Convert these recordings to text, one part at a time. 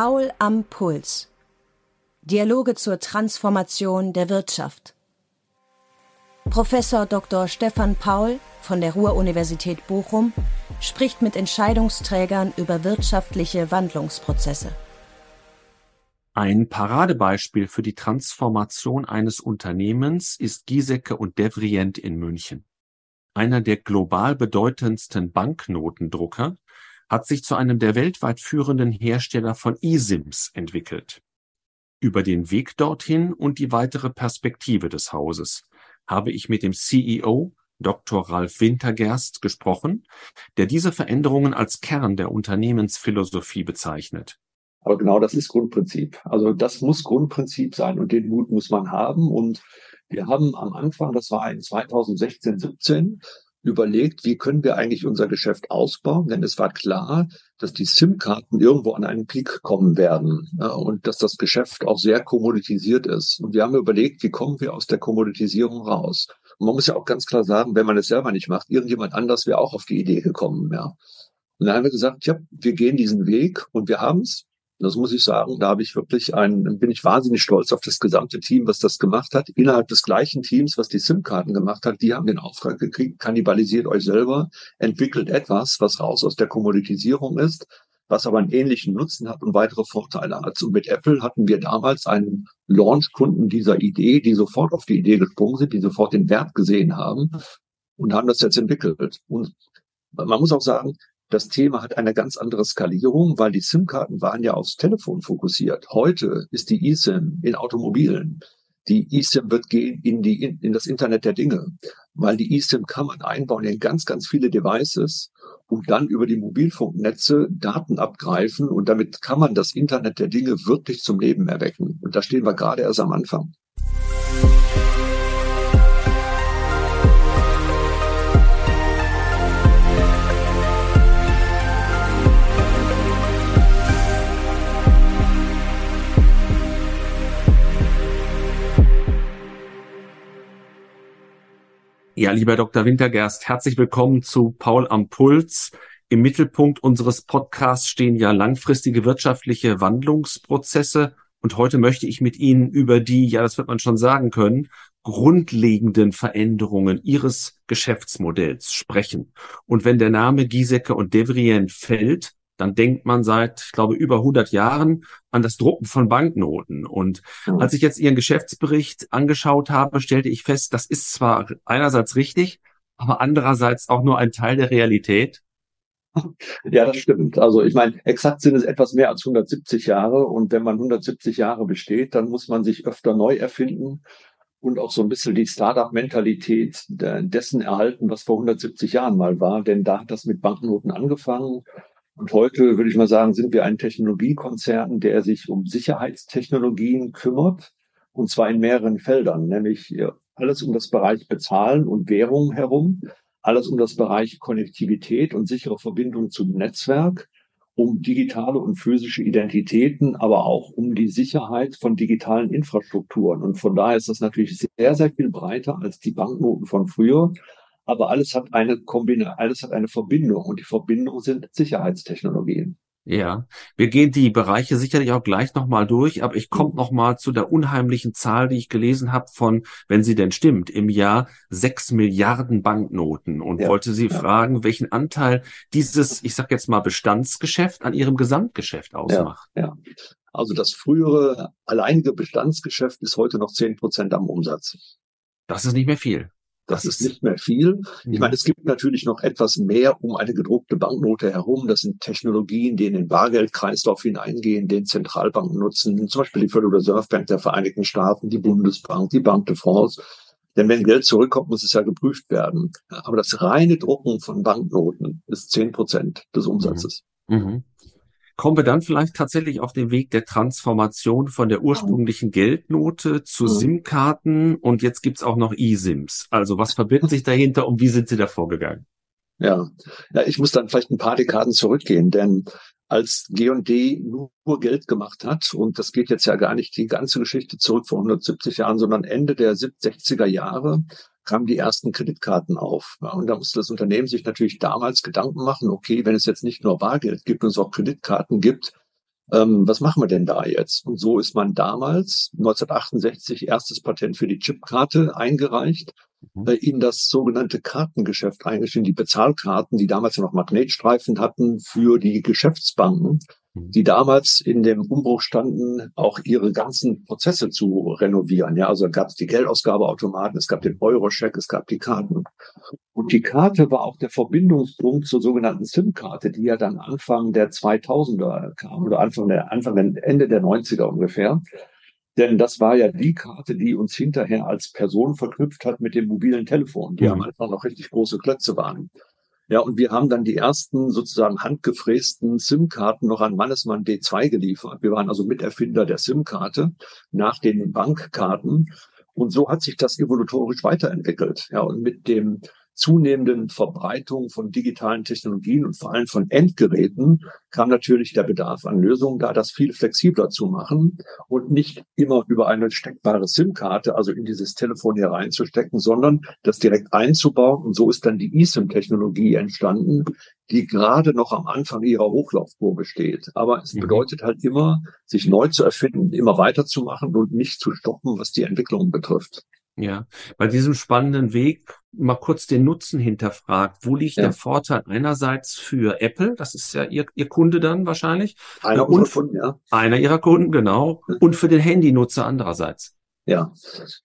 Paul am Puls. Dialoge zur Transformation der Wirtschaft. Professor Dr. Stefan Paul von der Ruhr-Universität Bochum spricht mit Entscheidungsträgern über wirtschaftliche Wandlungsprozesse. Ein Paradebeispiel für die Transformation eines Unternehmens ist Giesecke und Devrient in München. Einer der global bedeutendsten Banknotendrucker hat sich zu einem der weltweit führenden Hersteller von eSIMs entwickelt. Über den Weg dorthin und die weitere Perspektive des Hauses habe ich mit dem CEO Dr. Ralf Wintergerst gesprochen, der diese Veränderungen als Kern der Unternehmensphilosophie bezeichnet. Aber genau das ist Grundprinzip. Also das muss Grundprinzip sein und den Mut muss man haben. Und wir haben am Anfang, das war in 2016, 17, überlegt, wie können wir eigentlich unser Geschäft ausbauen, denn es war klar, dass die SIM-Karten irgendwo an einen Peak kommen werden ja, und dass das Geschäft auch sehr kommoditisiert ist. Und wir haben überlegt, wie kommen wir aus der Kommoditisierung raus? Und man muss ja auch ganz klar sagen, wenn man es selber nicht macht, irgendjemand anders wäre auch auf die Idee gekommen. Ja. Und dann haben wir gesagt, ja, wir gehen diesen Weg und wir haben es. Das muss ich sagen, da habe ich wirklich einen, bin ich wahnsinnig stolz auf das gesamte Team, was das gemacht hat. Innerhalb des gleichen Teams, was die SIM-Karten gemacht hat, die haben den Auftrag gekriegt, kannibalisiert euch selber, entwickelt etwas, was raus aus der Kommoditisierung ist, was aber einen ähnlichen Nutzen hat und weitere Vorteile hat. Und mit Apple hatten wir damals einen Launch-Kunden dieser Idee, die sofort auf die Idee gesprungen sind, die sofort den Wert gesehen haben und haben das jetzt entwickelt. Und man muss auch sagen, das Thema hat eine ganz andere Skalierung, weil die SIM-Karten waren ja aufs Telefon fokussiert. Heute ist die eSIM in Automobilen. Die eSIM wird gehen in, die, in, in das Internet der Dinge, weil die eSIM kann man einbauen in ganz, ganz viele Devices und dann über die Mobilfunknetze Daten abgreifen und damit kann man das Internet der Dinge wirklich zum Leben erwecken. Und da stehen wir gerade erst am Anfang. Ja, lieber Dr. Wintergerst, herzlich willkommen zu Paul am Puls. Im Mittelpunkt unseres Podcasts stehen ja langfristige wirtschaftliche Wandlungsprozesse. Und heute möchte ich mit Ihnen über die, ja, das wird man schon sagen können, grundlegenden Veränderungen Ihres Geschäftsmodells sprechen. Und wenn der Name Giesecke und Devrien fällt, dann denkt man seit, ich glaube, über 100 Jahren an das Drucken von Banknoten. Und mhm. als ich jetzt Ihren Geschäftsbericht angeschaut habe, stellte ich fest, das ist zwar einerseits richtig, aber andererseits auch nur ein Teil der Realität. Ja, das stimmt. Also ich meine, exakt sind es etwas mehr als 170 Jahre. Und wenn man 170 Jahre besteht, dann muss man sich öfter neu erfinden und auch so ein bisschen die Startup-Mentalität dessen erhalten, was vor 170 Jahren mal war. Denn da hat das mit Banknoten angefangen und heute würde ich mal sagen, sind wir ein Technologiekonzern, der sich um Sicherheitstechnologien kümmert. Und zwar in mehreren Feldern, nämlich alles um das Bereich Bezahlen und Währung herum, alles um das Bereich Konnektivität und sichere Verbindung zum Netzwerk, um digitale und physische Identitäten, aber auch um die Sicherheit von digitalen Infrastrukturen. Und von daher ist das natürlich sehr, sehr viel breiter als die Banknoten von früher aber alles hat eine Kombination, alles hat eine Verbindung und die Verbindung sind Sicherheitstechnologien. Ja, wir gehen die Bereiche sicherlich auch gleich nochmal durch, aber ich komme mhm. nochmal zu der unheimlichen Zahl, die ich gelesen habe von, wenn sie denn stimmt, im Jahr sechs Milliarden Banknoten und ja, wollte Sie ja. fragen, welchen Anteil dieses, ich sag jetzt mal, Bestandsgeschäft an Ihrem Gesamtgeschäft ausmacht. Ja, ja. Also das frühere alleinige Bestandsgeschäft ist heute noch zehn Prozent am Umsatz. Das ist nicht mehr viel. Das ist nicht mehr viel. Ich mhm. meine, es gibt natürlich noch etwas mehr um eine gedruckte Banknote herum. Das sind Technologien, die in den Bargeldkreislauf hineingehen, den Zentralbanken nutzen, zum Beispiel die Federal Reserve Bank der Vereinigten Staaten, die Bundesbank, die Banque de France. Denn wenn Geld zurückkommt, muss es ja geprüft werden. Aber das reine Drucken von Banknoten ist zehn Prozent des Umsatzes. Mhm. Mhm kommen wir dann vielleicht tatsächlich auf den Weg der Transformation von der ursprünglichen Geldnote zu mhm. SIM-Karten und jetzt gibt's auch noch eSIMs. Also was verbirgt sich dahinter und wie sind Sie da vorgegangen? Ja. ja, ich muss dann vielleicht ein paar Dekaden zurückgehen, denn als G&D nur Geld gemacht hat, und das geht jetzt ja gar nicht die ganze Geschichte zurück vor 170 Jahren, sondern Ende der 60er Jahre, kamen die ersten Kreditkarten auf. Ja, und da musste das Unternehmen sich natürlich damals Gedanken machen, okay, wenn es jetzt nicht nur Bargeld gibt und es auch Kreditkarten gibt, ähm, was machen wir denn da jetzt? Und so ist man damals, 1968, erstes Patent für die Chipkarte eingereicht, mhm. äh, in das sogenannte Kartengeschäft eingestellt, die Bezahlkarten, die damals noch Magnetstreifen hatten für die Geschäftsbanken, mhm. die damals in dem Umbruch standen, auch ihre ganzen Prozesse zu renovieren. Ja, also gab es die Geldausgabeautomaten, es gab den Eurocheck, es gab die Karten. Und die Karte war auch der Verbindungspunkt zur sogenannten SIM-Karte, die ja dann Anfang der 2000er kam oder Anfang der, Anfang der, Ende der 90er ungefähr. Denn das war ja die Karte, die uns hinterher als Person verknüpft hat mit dem mobilen Telefon, die mhm. am Anfang noch richtig große Klötze waren. Ja, und wir haben dann die ersten sozusagen handgefrästen SIM-Karten noch an Mannesmann D2 geliefert. Wir waren also Miterfinder der SIM-Karte nach den Bankkarten. Und so hat sich das evolutorisch weiterentwickelt. Ja, und mit dem zunehmenden Verbreitung von digitalen Technologien und vor allem von Endgeräten kam natürlich der Bedarf an Lösungen da, das viel flexibler zu machen und nicht immer über eine steckbare SIM-Karte, also in dieses Telefon hier reinzustecken, sondern das direkt einzubauen. Und so ist dann die eSIM-Technologie entstanden, die gerade noch am Anfang ihrer Hochlaufkurve steht. Aber es mhm. bedeutet halt immer, sich neu zu erfinden, immer weiterzumachen und nicht zu stoppen, was die Entwicklung betrifft. Ja, bei diesem spannenden Weg mal kurz den Nutzen hinterfragt. Wo liegt ja. der Vorteil einerseits für Apple, das ist ja ihr, ihr Kunde dann wahrscheinlich, einer und Kunden, ja. einer ihrer Kunden, genau, und für den Handynutzer andererseits. Ja,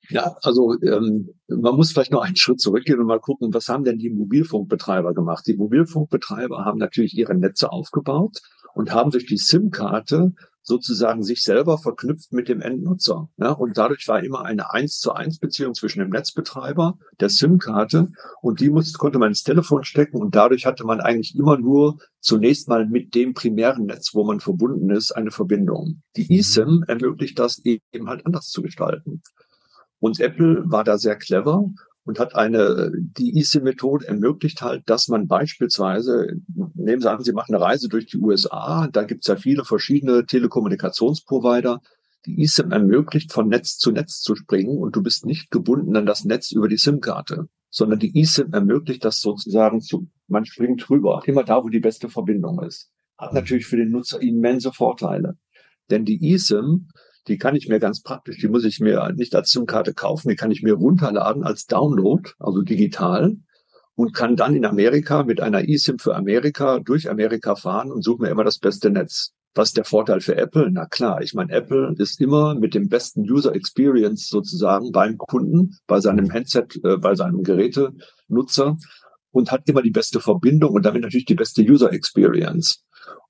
ja, also ähm, man muss vielleicht noch einen Schritt zurückgehen und mal gucken, was haben denn die Mobilfunkbetreiber gemacht? Die Mobilfunkbetreiber haben natürlich ihre Netze aufgebaut und haben durch die SIM-Karte sozusagen sich selber verknüpft mit dem Endnutzer. Ja, und dadurch war immer eine eins zu eins Beziehung zwischen dem Netzbetreiber, der SIM-Karte und die musste, konnte man ins Telefon stecken und dadurch hatte man eigentlich immer nur zunächst mal mit dem primären Netz, wo man verbunden ist, eine Verbindung. Die mhm. eSIM ermöglicht das eben halt anders zu gestalten. Und Apple war da sehr clever und hat eine, die eSIM-Methode ermöglicht halt, dass man beispielsweise, nehmen Sie an, Sie machen eine Reise durch die USA, da gibt es ja viele verschiedene Telekommunikationsprovider, die eSIM ermöglicht, von Netz zu Netz zu springen und du bist nicht gebunden an das Netz über die SIM-Karte, sondern die eSIM ermöglicht das sozusagen zu, man springt rüber, immer da, wo die beste Verbindung ist. Hat natürlich für den Nutzer immense Vorteile. Denn die eSIM die kann ich mir ganz praktisch, die muss ich mir nicht als SIM-Karte kaufen, die kann ich mir runterladen als Download, also digital und kann dann in Amerika mit einer eSIM für Amerika durch Amerika fahren und suche mir immer das beste Netz. Was ist der Vorteil für Apple? Na klar, ich meine, Apple ist immer mit dem besten User Experience sozusagen beim Kunden, bei seinem Handset, äh, bei seinem Gerätenutzer und hat immer die beste Verbindung und damit natürlich die beste User Experience.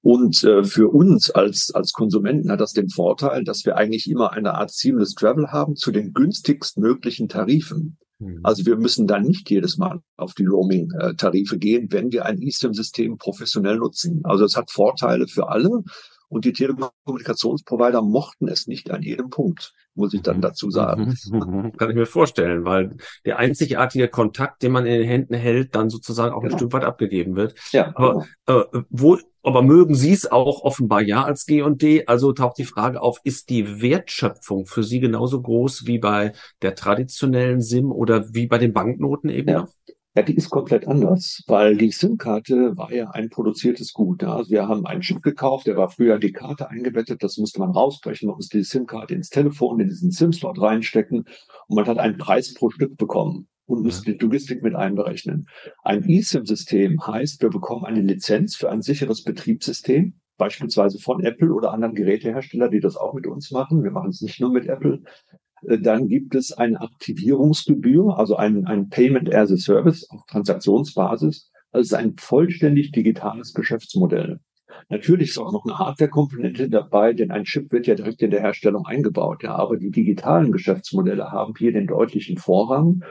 Und äh, für uns als, als Konsumenten hat das den Vorteil, dass wir eigentlich immer eine Art Seamless Travel haben zu den günstigst möglichen Tarifen. Mhm. Also wir müssen dann nicht jedes Mal auf die Roaming-Tarife gehen, wenn wir ein eSIM-System professionell nutzen. Also es hat Vorteile für alle. Und die Telekommunikationsprovider mochten es nicht an jedem Punkt, muss ich dann dazu sagen. Kann ich mir vorstellen, weil der einzigartige Kontakt, den man in den Händen hält, dann sozusagen auch genau. ein Stück weit abgegeben wird. Ja, aber genau. äh, wo aber mögen Sie es auch offenbar ja als G&D? Also taucht die Frage auf, ist die Wertschöpfung für Sie genauso groß wie bei der traditionellen SIM oder wie bei den Banknoten eben ja. Ja, die ist komplett anders, weil die SIM-Karte war ja ein produziertes Gut. Also wir haben einen Chip gekauft, der war früher in die Karte eingebettet, das musste man rausbrechen, man musste die SIM-Karte ins Telefon, in diesen SIM-Slot reinstecken und man hat einen Preis pro Stück bekommen und müssen die Logistik mit einberechnen. Ein eSIM-System heißt, wir bekommen eine Lizenz für ein sicheres Betriebssystem, beispielsweise von Apple oder anderen Gerätehersteller, die das auch mit uns machen. Wir machen es nicht nur mit Apple. Äh, dann gibt es eine Aktivierungsgebühr, also ein, ein Payment as a Service auf Transaktionsbasis. Es ist ein vollständig digitales Geschäftsmodell. Natürlich ist auch noch eine Hardware-Komponente dabei, denn ein Chip wird ja direkt in der Herstellung eingebaut. Ja, aber die digitalen Geschäftsmodelle haben hier den deutlichen Vorrang.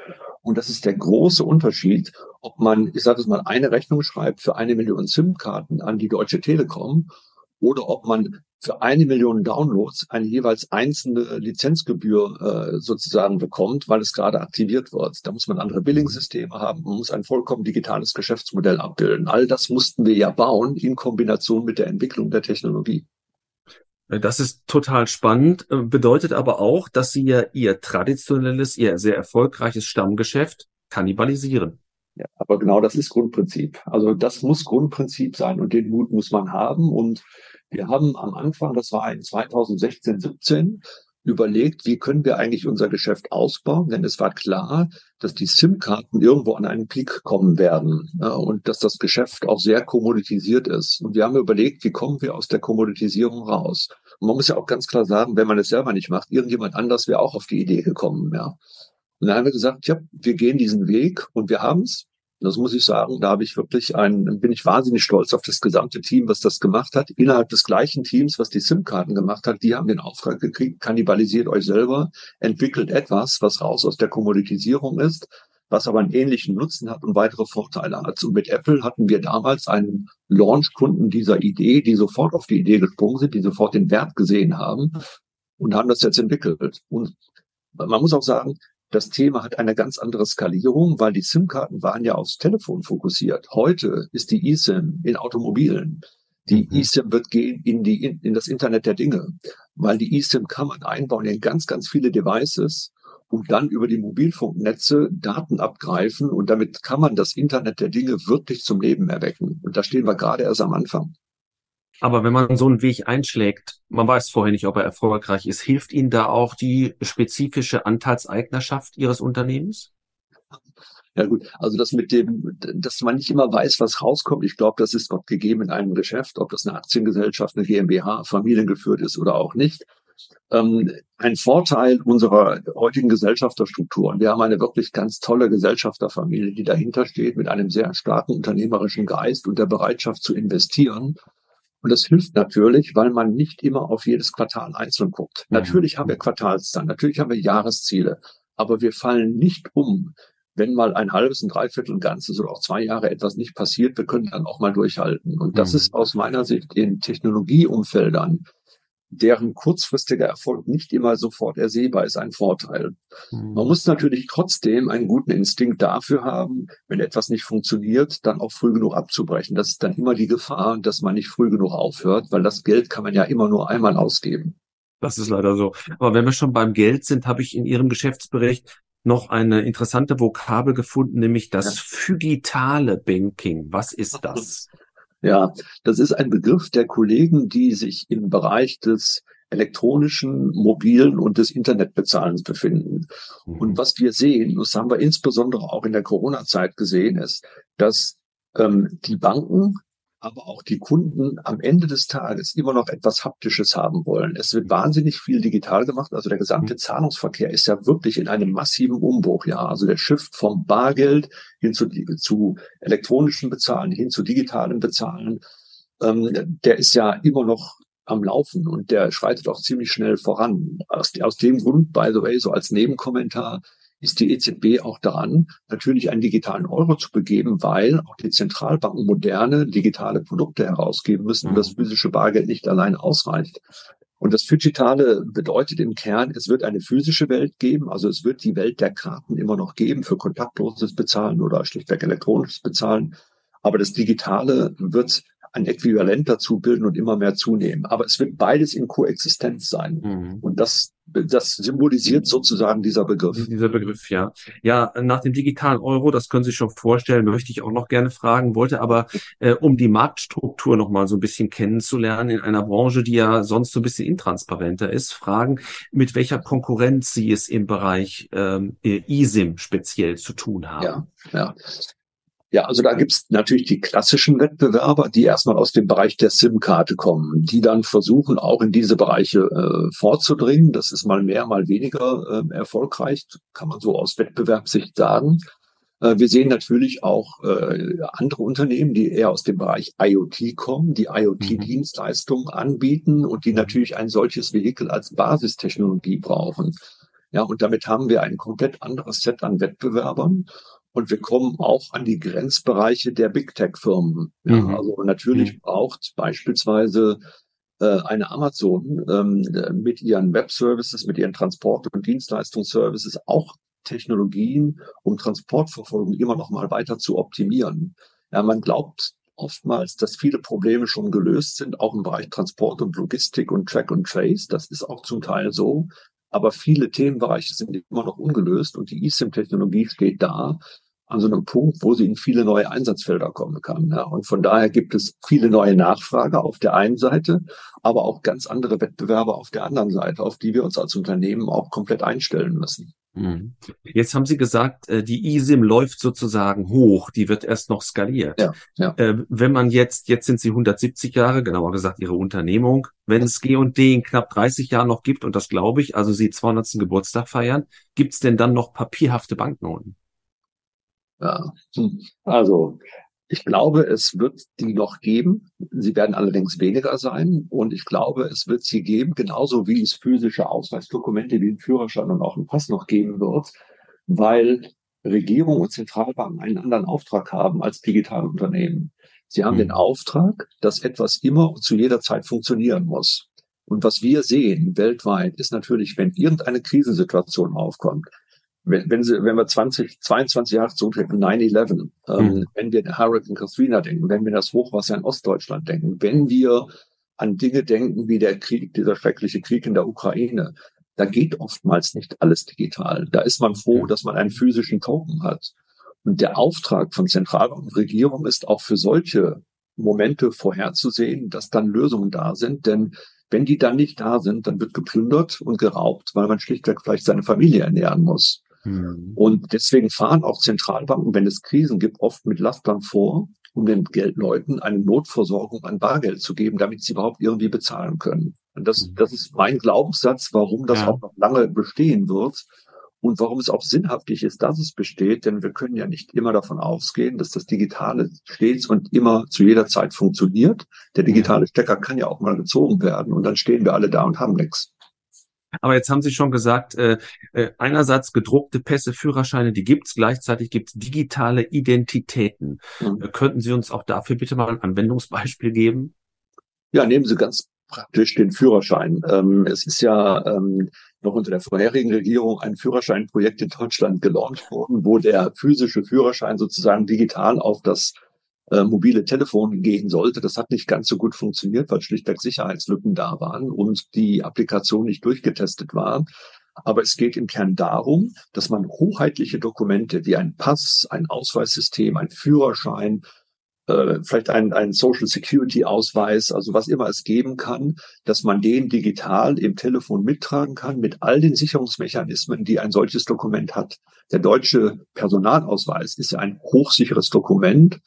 Und das ist der große Unterschied, ob man, ich sage es mal, eine Rechnung schreibt für eine Million SIM-Karten an die Deutsche Telekom oder ob man für eine Million Downloads eine jeweils einzelne Lizenzgebühr äh, sozusagen bekommt, weil es gerade aktiviert wird. Da muss man andere Billingsysteme haben, man muss ein vollkommen digitales Geschäftsmodell abbilden. All das mussten wir ja bauen in Kombination mit der Entwicklung der Technologie. Das ist total spannend, äh, bedeutet aber auch, dass Sie ja Ihr traditionelles, Ihr sehr erfolgreiches Stammgeschäft kannibalisieren. Ja, aber genau das ist Grundprinzip. Also das muss Grundprinzip sein und den Mut muss man haben und Wir haben am Anfang, das war in 2016, 17, überlegt, wie können wir eigentlich unser Geschäft ausbauen, denn es war klar, dass die SIM-Karten irgendwo an einen Peak kommen werden und dass das Geschäft auch sehr kommoditisiert ist. Und wir haben überlegt, wie kommen wir aus der Kommoditisierung raus? Und man muss ja auch ganz klar sagen, wenn man es selber nicht macht, irgendjemand anders wäre auch auf die Idee gekommen. Ja. Und dann haben wir gesagt, ja, wir gehen diesen Weg und wir haben es. Das muss ich sagen, da habe ich wirklich ein, bin ich wahnsinnig stolz auf das gesamte Team, was das gemacht hat. Innerhalb des gleichen Teams, was die SIM-Karten gemacht hat, die haben den Auftrag gekriegt, kannibalisiert euch selber, entwickelt etwas, was raus aus der Kommoditisierung ist, was aber einen ähnlichen Nutzen hat und weitere Vorteile hat. Und mit Apple hatten wir damals einen Launch-Kunden dieser Idee, die sofort auf die Idee gesprungen sind, die sofort den Wert gesehen haben und haben das jetzt entwickelt. Und man muss auch sagen, das Thema hat eine ganz andere Skalierung, weil die SIM-Karten waren ja aufs Telefon fokussiert. Heute ist die eSIM in Automobilen. Die mhm. eSIM wird gehen in die, in, in das Internet der Dinge, weil die eSIM kann man einbauen in ganz, ganz viele Devices und dann über die Mobilfunknetze Daten abgreifen und damit kann man das Internet der Dinge wirklich zum Leben erwecken. Und da stehen wir gerade erst am Anfang. Aber wenn man so einen Weg einschlägt, man weiß vorher nicht, ob er erfolgreich ist, hilft Ihnen da auch die spezifische Anteilseignerschaft Ihres Unternehmens? Ja gut, also das mit dem, dass man nicht immer weiß, was rauskommt, ich glaube, das ist Gott gegeben in einem Geschäft, ob das eine Aktiengesellschaft, eine GmbH, familiengeführt ist oder auch nicht. Ähm, ein Vorteil unserer heutigen Gesellschafterstrukturen. Wir haben eine wirklich ganz tolle Gesellschafterfamilie, die dahinter steht, mit einem sehr starken unternehmerischen Geist und der Bereitschaft zu investieren. Und das hilft natürlich, weil man nicht immer auf jedes Quartal einzeln guckt. Mhm. Natürlich haben wir Quartalszahlen, natürlich haben wir Jahresziele, aber wir fallen nicht um, wenn mal ein halbes, ein Dreiviertel, ein ganzes oder auch zwei Jahre etwas nicht passiert. Wir können dann auch mal durchhalten. Und das mhm. ist aus meiner Sicht in Technologieumfeldern deren kurzfristiger Erfolg nicht immer sofort ersehbar ist, ein Vorteil. Mhm. Man muss natürlich trotzdem einen guten Instinkt dafür haben, wenn etwas nicht funktioniert, dann auch früh genug abzubrechen. Das ist dann immer die Gefahr, dass man nicht früh genug aufhört, weil das Geld kann man ja immer nur einmal ausgeben. Das ist leider so. Aber wenn wir schon beim Geld sind, habe ich in Ihrem Geschäftsbericht noch eine interessante Vokabel gefunden, nämlich das ja. phygitale Banking. Was ist das? Ja, das ist ein Begriff der Kollegen, die sich im Bereich des elektronischen, mobilen und des Internetbezahlens befinden. Und mhm. was wir sehen, das haben wir insbesondere auch in der Corona-Zeit gesehen, ist, dass ähm, die Banken aber auch die Kunden am Ende des Tages immer noch etwas Haptisches haben wollen. Es wird wahnsinnig viel digital gemacht. Also der gesamte mhm. Zahlungsverkehr ist ja wirklich in einem massiven Umbruch. Ja, also der Shift vom Bargeld hin zu, zu elektronischen Bezahlen, hin zu digitalen Bezahlen, ähm, der ist ja immer noch am Laufen und der schreitet auch ziemlich schnell voran. Aus, aus dem Grund, by the way, so als Nebenkommentar, ist die EZB auch daran, natürlich einen digitalen Euro zu begeben, weil auch die Zentralbanken moderne digitale Produkte herausgeben müssen und das mhm. physische Bargeld nicht allein ausreicht. Und das Digitale bedeutet im Kern, es wird eine physische Welt geben, also es wird die Welt der Karten immer noch geben für kontaktloses Bezahlen oder schlichtweg elektronisches Bezahlen. Aber das Digitale wird ein Äquivalent dazu bilden und immer mehr zunehmen. Aber es wird beides in Koexistenz sein. Mhm. Und das, das symbolisiert sozusagen dieser Begriff. Dieser Begriff, ja. Ja, nach dem digitalen Euro, das können Sie sich schon vorstellen, möchte ich auch noch gerne fragen, wollte aber, äh, um die Marktstruktur noch mal so ein bisschen kennenzulernen in einer Branche, die ja sonst so ein bisschen intransparenter ist, fragen, mit welcher Konkurrenz Sie es im Bereich ähm, eSIM speziell zu tun haben. Ja, ja. Ja, also da gibt's natürlich die klassischen Wettbewerber, die erstmal aus dem Bereich der SIM-Karte kommen, die dann versuchen, auch in diese Bereiche äh, vorzudringen. Das ist mal mehr, mal weniger äh, erfolgreich, kann man so aus Wettbewerbssicht sagen. Äh, wir sehen natürlich auch äh, andere Unternehmen, die eher aus dem Bereich IoT kommen, die IoT-Dienstleistungen anbieten und die natürlich ein solches Vehikel als Basistechnologie brauchen. Ja, und damit haben wir ein komplett anderes Set an Wettbewerbern. Und wir kommen auch an die Grenzbereiche der Big Tech-Firmen. Ja, mhm. Also natürlich mhm. braucht beispielsweise äh, eine Amazon ähm, mit ihren Web-Services, mit ihren Transport- und Dienstleistungsservices auch Technologien, um Transportverfolgung immer noch mal weiter zu optimieren. Ja, man glaubt oftmals, dass viele Probleme schon gelöst sind, auch im Bereich Transport und Logistik und Track und Trace. Das ist auch zum Teil so. Aber viele Themenbereiche sind immer noch ungelöst und die eSIM-Technologie steht da an so einem Punkt, wo sie in viele neue Einsatzfelder kommen kann. Ja. Und von daher gibt es viele neue Nachfrage auf der einen Seite, aber auch ganz andere Wettbewerber auf der anderen Seite, auf die wir uns als Unternehmen auch komplett einstellen müssen. Mhm. Jetzt haben Sie gesagt, äh, die eSIM läuft sozusagen hoch, die wird erst noch skaliert. Ja, ja. Äh, wenn man jetzt, jetzt sind Sie 170 Jahre, genauer gesagt Ihre Unternehmung, wenn es G&D in knapp 30 Jahren noch gibt, und das glaube ich, also Sie 200. Geburtstag feiern, gibt es denn dann noch papierhafte Banknoten? Ja, hm. also ich glaube, es wird die noch geben. Sie werden allerdings weniger sein. Und ich glaube, es wird sie geben, genauso wie es physische Ausweisdokumente wie ein Führerschein und auch ein Pass noch geben wird, weil Regierung und Zentralbanken einen anderen Auftrag haben als digitale Unternehmen. Sie haben mhm. den Auftrag, dass etwas immer und zu jeder Zeit funktionieren muss. Und was wir sehen weltweit ist natürlich, wenn irgendeine Krisensituation aufkommt, wenn, wenn, Sie, wenn wir 20, 22 Jahre zurückdenken, 9-11, ähm, mhm. wenn wir an Hurricane Katrina denken, wenn wir das Hochwasser in Ostdeutschland denken, wenn wir an Dinge denken wie der Krieg, dieser schreckliche Krieg in der Ukraine, da geht oftmals nicht alles digital. Da ist man froh, dass man einen physischen Token hat. Und der Auftrag von Zentralbank und Regierung ist auch für solche Momente vorherzusehen, dass dann Lösungen da sind. Denn wenn die dann nicht da sind, dann wird geplündert und geraubt, weil man schlichtweg vielleicht seine Familie ernähren muss. Mhm. Und deswegen fahren auch Zentralbanken, wenn es Krisen gibt, oft mit Lastern vor, um den Geldleuten eine Notversorgung an Bargeld zu geben, damit sie überhaupt irgendwie bezahlen können. Und das, mhm. das ist mein Glaubenssatz, warum das ja. auch noch lange bestehen wird und warum es auch sinnhaftig ist, dass es besteht, denn wir können ja nicht immer davon ausgehen, dass das Digitale stets und immer zu jeder Zeit funktioniert. Der digitale Stecker kann ja auch mal gezogen werden und dann stehen wir alle da und haben nichts. Aber jetzt haben Sie schon gesagt, äh, äh, einerseits gedruckte Pässe, Führerscheine, die gibt's. Gleichzeitig gibt's digitale Identitäten. Mhm. Äh, könnten Sie uns auch dafür bitte mal ein Anwendungsbeispiel geben? Ja, nehmen Sie ganz praktisch den Führerschein. Ähm, es ist ja ähm, noch unter der vorherigen Regierung ein Führerscheinprojekt in Deutschland gelauncht worden, wo der physische Führerschein sozusagen digital auf das äh, mobile Telefon gehen sollte. Das hat nicht ganz so gut funktioniert, weil schlichtweg Sicherheitslücken da waren und die Applikation nicht durchgetestet war. Aber es geht im Kern darum, dass man hoheitliche Dokumente wie ein Pass, ein Ausweissystem, ein Führerschein, äh, vielleicht ein, ein Social Security Ausweis, also was immer es geben kann, dass man den digital im Telefon mittragen kann mit all den Sicherungsmechanismen, die ein solches Dokument hat. Der deutsche Personalausweis ist ja ein hochsicheres Dokument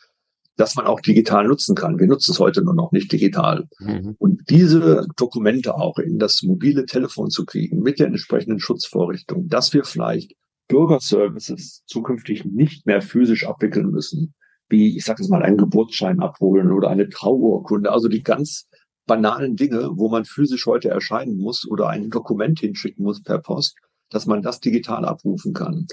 dass man auch digital nutzen kann. Wir nutzen es heute nur noch nicht digital. Mhm. Und diese Dokumente auch in das mobile Telefon zu kriegen mit der entsprechenden Schutzvorrichtung, dass wir vielleicht Bürgerservices zukünftig nicht mehr physisch abwickeln müssen, wie ich sage jetzt mal einen Geburtsschein abholen oder eine Trauurkunde, also die ganz banalen Dinge, wo man physisch heute erscheinen muss oder ein Dokument hinschicken muss per Post, dass man das digital abrufen kann.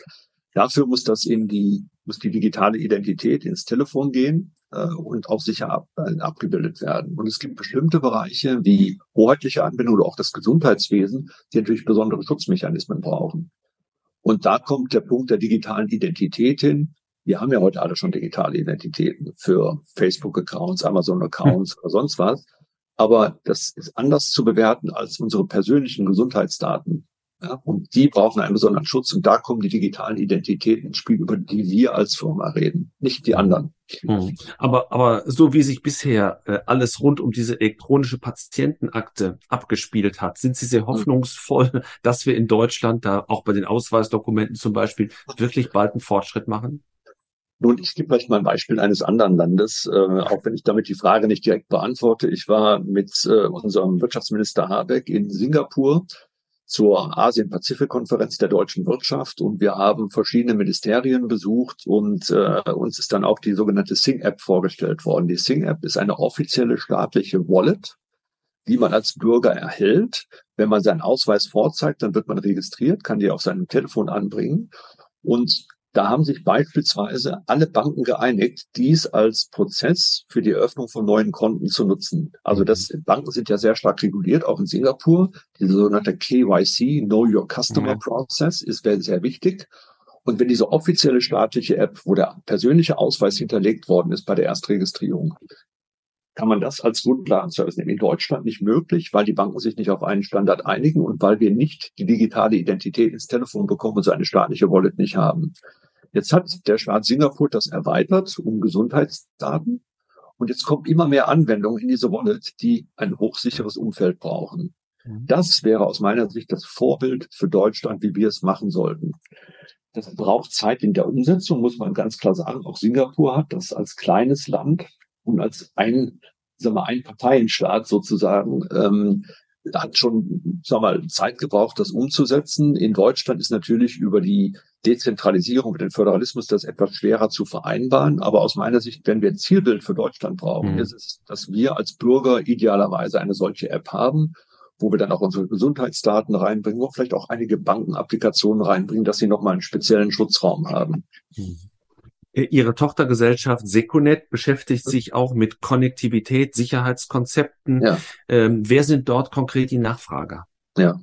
Dafür muss das in die, muss die digitale Identität ins Telefon gehen äh, und auch sicher ab, äh, abgebildet werden. Und es gibt bestimmte Bereiche wie hoheitliche Anwendung oder auch das Gesundheitswesen, die natürlich besondere Schutzmechanismen brauchen. Und da kommt der Punkt der digitalen Identität hin. Wir haben ja heute alle schon digitale Identitäten für Facebook-Accounts, Amazon-Accounts hm. oder sonst was. Aber das ist anders zu bewerten als unsere persönlichen Gesundheitsdaten. Ja, und die brauchen einen besonderen Schutz. Und da kommen die digitalen Identitäten ins Spiel, über die wir als Firma reden, nicht die anderen. Hm. Aber, aber so wie sich bisher äh, alles rund um diese elektronische Patientenakte abgespielt hat, sind Sie sehr hm. hoffnungsvoll, dass wir in Deutschland da auch bei den Ausweisdokumenten zum Beispiel wirklich bald einen Fortschritt machen? Nun, ich gebe euch mal ein Beispiel eines anderen Landes, äh, auch wenn ich damit die Frage nicht direkt beantworte. Ich war mit äh, unserem Wirtschaftsminister Habeck in Singapur zur Asien-Pazifik-Konferenz der deutschen Wirtschaft und wir haben verschiedene Ministerien besucht und äh, uns ist dann auch die sogenannte Sing-App vorgestellt worden. Die Sing-App ist eine offizielle staatliche Wallet, die man als Bürger erhält. Wenn man seinen Ausweis vorzeigt, dann wird man registriert, kann die auf seinem Telefon anbringen und da haben sich beispielsweise alle Banken geeinigt, dies als Prozess für die Eröffnung von neuen Konten zu nutzen. Also das mhm. Banken sind ja sehr stark reguliert, auch in Singapur. Diese sogenannte KYC, Know Your Customer Process, ist sehr wichtig. Und wenn diese offizielle staatliche App, wo der persönliche Ausweis hinterlegt worden ist bei der Erstregistrierung, kann man das als Grundlagenservice nehmen. In Deutschland nicht möglich, weil die Banken sich nicht auf einen Standard einigen und weil wir nicht die digitale Identität ins Telefon bekommen und so eine staatliche Wallet nicht haben. Jetzt hat der Staat Singapur das erweitert um Gesundheitsdaten. Und jetzt kommt immer mehr Anwendungen in diese Wallet, die ein hochsicheres Umfeld brauchen. Mhm. Das wäre aus meiner Sicht das Vorbild für Deutschland, wie wir es machen sollten. Das braucht Zeit in der Umsetzung, muss man ganz klar sagen. Auch Singapur hat das als kleines Land und als ein, sagen wir, ein Parteienstaat sozusagen ähm, hat schon, sagen wir mal, Zeit gebraucht, das umzusetzen. In Deutschland ist natürlich über die Dezentralisierung, mit dem Föderalismus das etwas schwerer zu vereinbaren. Aber aus meiner Sicht, wenn wir ein Zielbild für Deutschland brauchen, mhm. ist es, dass wir als Bürger idealerweise eine solche App haben wo wir dann auch unsere Gesundheitsdaten reinbringen, wo vielleicht auch einige Bankenapplikationen reinbringen, dass sie nochmal einen speziellen Schutzraum haben. Mhm. Ihre Tochtergesellschaft Seconet beschäftigt sich auch mit Konnektivität, Sicherheitskonzepten. Ja. Ähm, wer sind dort konkret die Nachfrager? Ja.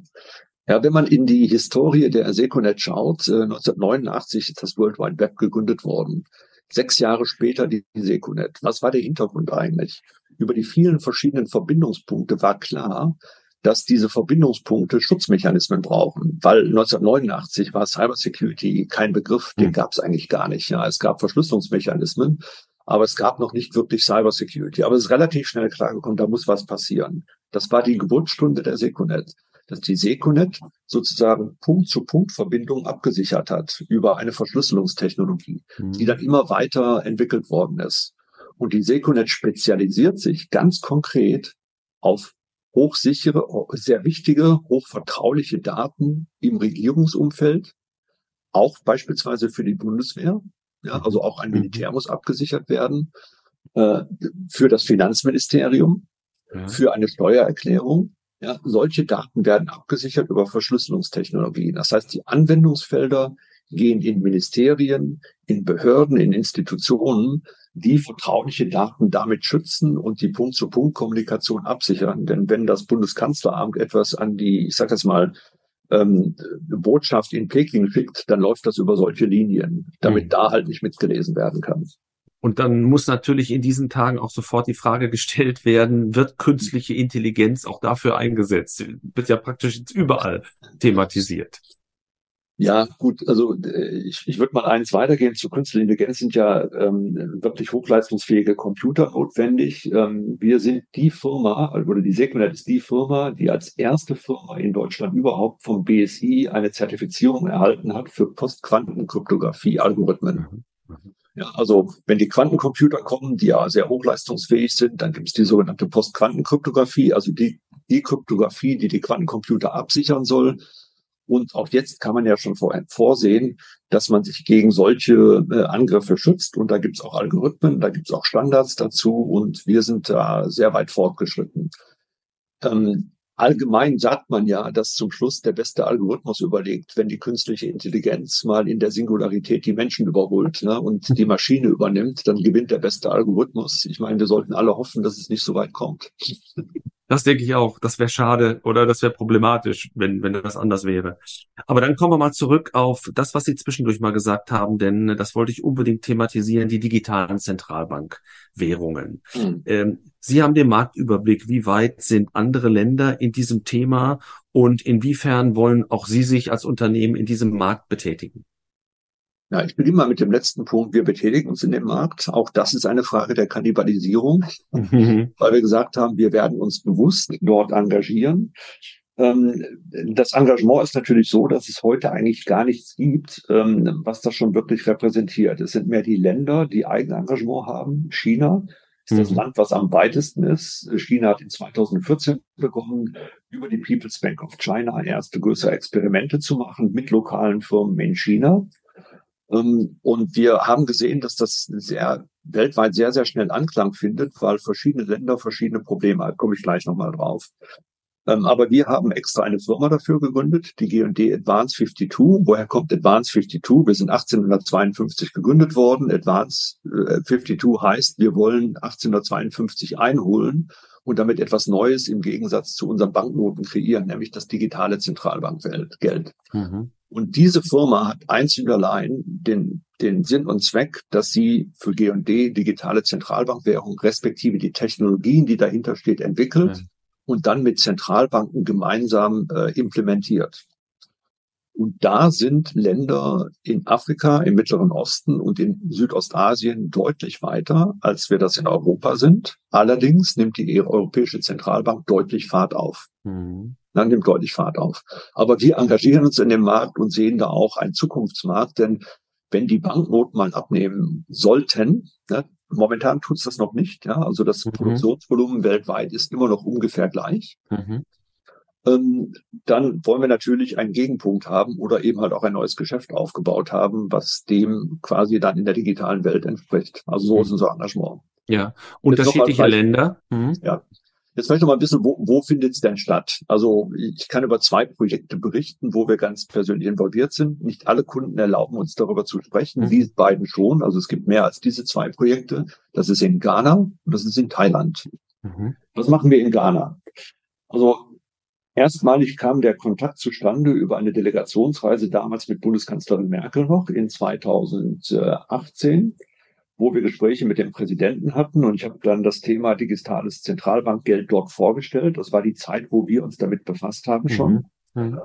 Ja, wenn man in die Historie der Seconet schaut, äh, 1989 ist das World Wide Web gegründet worden. Sechs Jahre später die Seconet. Was war der Hintergrund eigentlich? Über die vielen verschiedenen Verbindungspunkte war klar, dass diese Verbindungspunkte Schutzmechanismen brauchen, weil 1989 war Cybersecurity kein Begriff, den hm. gab es eigentlich gar nicht. Ja, es gab Verschlüsselungsmechanismen, aber es gab noch nicht wirklich Cybersecurity. Aber es ist relativ schnell klargekommen, da muss was passieren. Das war die Geburtsstunde der Seconet, dass die Seconet sozusagen Punkt-zu-Punkt-Verbindungen abgesichert hat über eine Verschlüsselungstechnologie, mhm. die dann immer weiter entwickelt worden ist. Und die Seconet spezialisiert sich ganz konkret auf hochsichere, sehr wichtige, hochvertrauliche Daten im Regierungsumfeld, auch beispielsweise für die Bundeswehr. Ja, also auch ein Militär muss abgesichert werden, äh, für das Finanzministerium, ja. für eine Steuererklärung. Ja, solche Daten werden abgesichert über Verschlüsselungstechnologien. Das heißt, die Anwendungsfelder gehen in Ministerien, in Behörden, in Institutionen, die vertrauliche Daten damit schützen und die Punkt-zu-Punkt-Kommunikation absichern. Denn wenn das Bundeskanzleramt etwas an die, ich sage jetzt mal, ähm, Botschaft in Peking schickt, dann läuft das über solche Linien, damit mhm. da halt nicht mitgelesen werden kann. Und dann muss natürlich in diesen Tagen auch sofort die Frage gestellt werden, wird künstliche Intelligenz auch dafür eingesetzt? Wird ja praktisch überall thematisiert. Ja, gut, also äh, ich, ich würde mal eins weitergehen. Zu künstlicher Intelligenz sind ja ähm, wirklich hochleistungsfähige Computer notwendig. Ähm, wir sind die Firma, oder die Secunet ist die Firma, die als erste Firma in Deutschland überhaupt vom BSI eine Zertifizierung erhalten hat für Postquantenkryptographie-Algorithmen. Mhm. Ja, also wenn die Quantencomputer kommen, die ja sehr hochleistungsfähig sind, dann gibt es die sogenannte Postquantenkryptographie, also die, die Kryptographie, die die Quantencomputer absichern soll. Und auch jetzt kann man ja schon vorsehen, dass man sich gegen solche äh, Angriffe schützt. Und da gibt es auch Algorithmen, da gibt es auch Standards dazu. Und wir sind da sehr weit fortgeschritten. Ähm, allgemein sagt man ja, dass zum Schluss der beste Algorithmus überlegt, wenn die künstliche Intelligenz mal in der Singularität die Menschen überholt ne, und die Maschine übernimmt, dann gewinnt der beste Algorithmus. Ich meine, wir sollten alle hoffen, dass es nicht so weit kommt. Das denke ich auch. Das wäre schade oder das wäre problematisch, wenn, wenn das anders wäre. Aber dann kommen wir mal zurück auf das, was Sie zwischendurch mal gesagt haben, denn das wollte ich unbedingt thematisieren, die digitalen Zentralbankwährungen. Mhm. Ähm, Sie haben den Marktüberblick. Wie weit sind andere Länder in diesem Thema und inwiefern wollen auch Sie sich als Unternehmen in diesem Markt betätigen? Ja, ich beginne mal mit dem letzten Punkt. Wir betätigen uns in dem Markt. Auch das ist eine Frage der Kannibalisierung, mhm. weil wir gesagt haben, wir werden uns bewusst dort engagieren. Ähm, das Engagement ist natürlich so, dass es heute eigentlich gar nichts gibt, ähm, was das schon wirklich repräsentiert. Es sind mehr die Länder, die Eigenengagement haben. China ist das mhm. Land, was am weitesten ist. China hat in 2014 begonnen, über die People's Bank of China erste größere Experimente zu machen mit lokalen Firmen in China. Ähm, und wir haben gesehen, dass das sehr weltweit sehr, sehr schnell Anklang findet, weil verschiedene Länder verschiedene Probleme haben. Komme ich gleich nochmal drauf. Ähm, aber wir haben extra eine Firma dafür gegründet, die G&D Advance 52. Woher kommt Advance 52? Wir sind 1852 gegründet worden. Advance 52 äh, heißt, wir wollen 1852 einholen und damit etwas Neues im Gegensatz zu unseren Banknoten kreieren, nämlich das digitale Zentralbankgeld. Mhm. Und diese Firma hat einzig und allein den, den Sinn und Zweck, dass sie für G&D digitale Zentralbankwährung respektive die Technologien, die dahinter steht, entwickelt ja. und dann mit Zentralbanken gemeinsam äh, implementiert. Und da sind Länder in Afrika, im Mittleren Osten und in Südostasien deutlich weiter, als wir das in Europa sind. Allerdings nimmt die Europäische Zentralbank deutlich Fahrt auf. Mhm. Dann nimmt deutlich Fahrt auf. Aber wir engagieren uns in dem Markt und sehen da auch einen Zukunftsmarkt, denn wenn die Banknoten mal abnehmen sollten, ne, momentan tut es das noch nicht, ja, also das mhm. Produktionsvolumen weltweit ist immer noch ungefähr gleich. Mhm dann wollen wir natürlich einen Gegenpunkt haben oder eben halt auch ein neues Geschäft aufgebaut haben, was dem quasi dann in der digitalen Welt entspricht. Also so ist unser Engagement. Ja, unterschiedliche Länder. Mhm. Ja. Jetzt vielleicht noch mal ein bisschen, wo, wo findet es denn statt? Also ich kann über zwei Projekte berichten, wo wir ganz persönlich involviert sind. Nicht alle Kunden erlauben uns darüber zu sprechen, mhm. diese beiden schon. Also es gibt mehr als diese zwei Projekte. Das ist in Ghana und das ist in Thailand. Mhm. Was machen wir in Ghana? Also Erstmalig kam der Kontakt zustande über eine Delegationsreise damals mit Bundeskanzlerin Merkel noch in 2018, wo wir Gespräche mit dem Präsidenten hatten und ich habe dann das Thema digitales Zentralbankgeld dort vorgestellt. Das war die Zeit, wo wir uns damit befasst haben schon. Mhm. Mhm.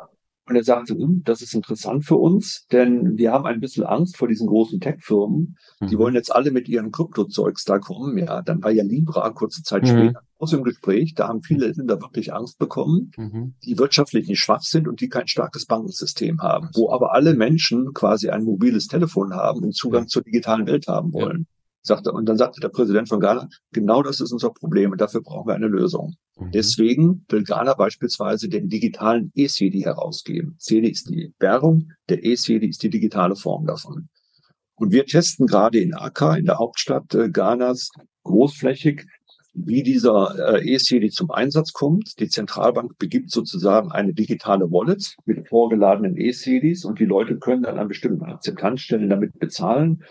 Und er sagte, hm, das ist interessant für uns, denn wir haben ein bisschen Angst vor diesen großen Tech-Firmen. Die mhm. wollen jetzt alle mit ihren Kryptozeugs da kommen. Ja, dann war ja Libra kurze Zeit mhm. später aus dem Gespräch. Da haben viele Länder wirklich Angst bekommen, mhm. die wirtschaftlich nicht schwach sind und die kein starkes Bankensystem haben, wo aber alle Menschen quasi ein mobiles Telefon haben und Zugang zur digitalen Welt haben wollen sagte, und dann sagte der Präsident von Ghana, genau das ist unser Problem und dafür brauchen wir eine Lösung. Mhm. Deswegen will Ghana beispielsweise den digitalen E-CD herausgeben. CD ist die Währung, der E-CD ist die digitale Form davon. Und wir testen gerade in Accra, in der Hauptstadt äh, Ghanas, großflächig, wie dieser äh, E-CD zum Einsatz kommt. Die Zentralbank begibt sozusagen eine digitale Wallet mit vorgeladenen E-CDs und die Leute können dann an bestimmten Akzeptanzstellen damit bezahlen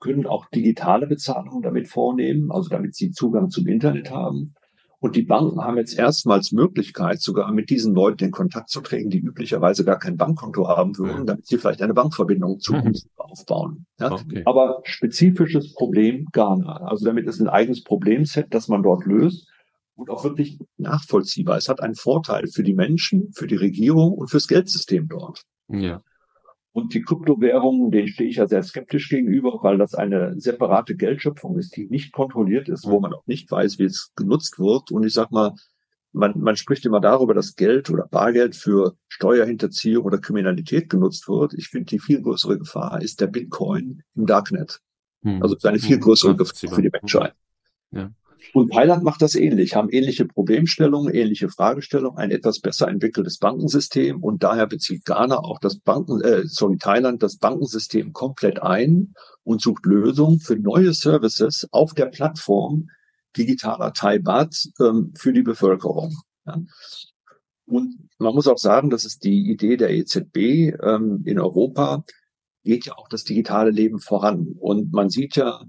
können auch digitale Bezahlungen damit vornehmen, also damit sie Zugang zum Internet haben. Und die Banken haben jetzt erstmals Möglichkeit, sogar mit diesen Leuten in Kontakt zu treten, die üblicherweise gar kein Bankkonto haben würden, damit sie vielleicht eine Bankverbindung zukünftig mhm. aufbauen. Ja? Okay. Aber spezifisches Problem Ghana. Also damit ist ein eigenes Problemset, das man dort löst und auch wirklich nachvollziehbar. Es hat einen Vorteil für die Menschen, für die Regierung und fürs Geldsystem dort. Ja. Und die Kryptowährungen, denen stehe ich ja sehr skeptisch gegenüber, weil das eine separate Geldschöpfung ist, die nicht kontrolliert ist, wo man auch nicht weiß, wie es genutzt wird. Und ich sag mal, man, man spricht immer darüber, dass Geld oder Bargeld für Steuerhinterziehung oder Kriminalität genutzt wird. Ich finde, die viel größere Gefahr ist der Bitcoin im Darknet. Hm. Also eine viel hm. größere Gefahr für die Menschheit. Ja. Und Thailand macht das ähnlich, haben ähnliche Problemstellungen, ähnliche Fragestellungen, ein etwas besser entwickeltes Bankensystem und daher bezieht Ghana auch das Banken, äh, sorry, Thailand das Bankensystem komplett ein und sucht Lösungen für neue Services auf der Plattform digitaler Thai-Baht ähm, für die Bevölkerung. Ja. Und man muss auch sagen, das ist die Idee der EZB ähm, in Europa, geht ja auch das digitale Leben voran. Und man sieht ja,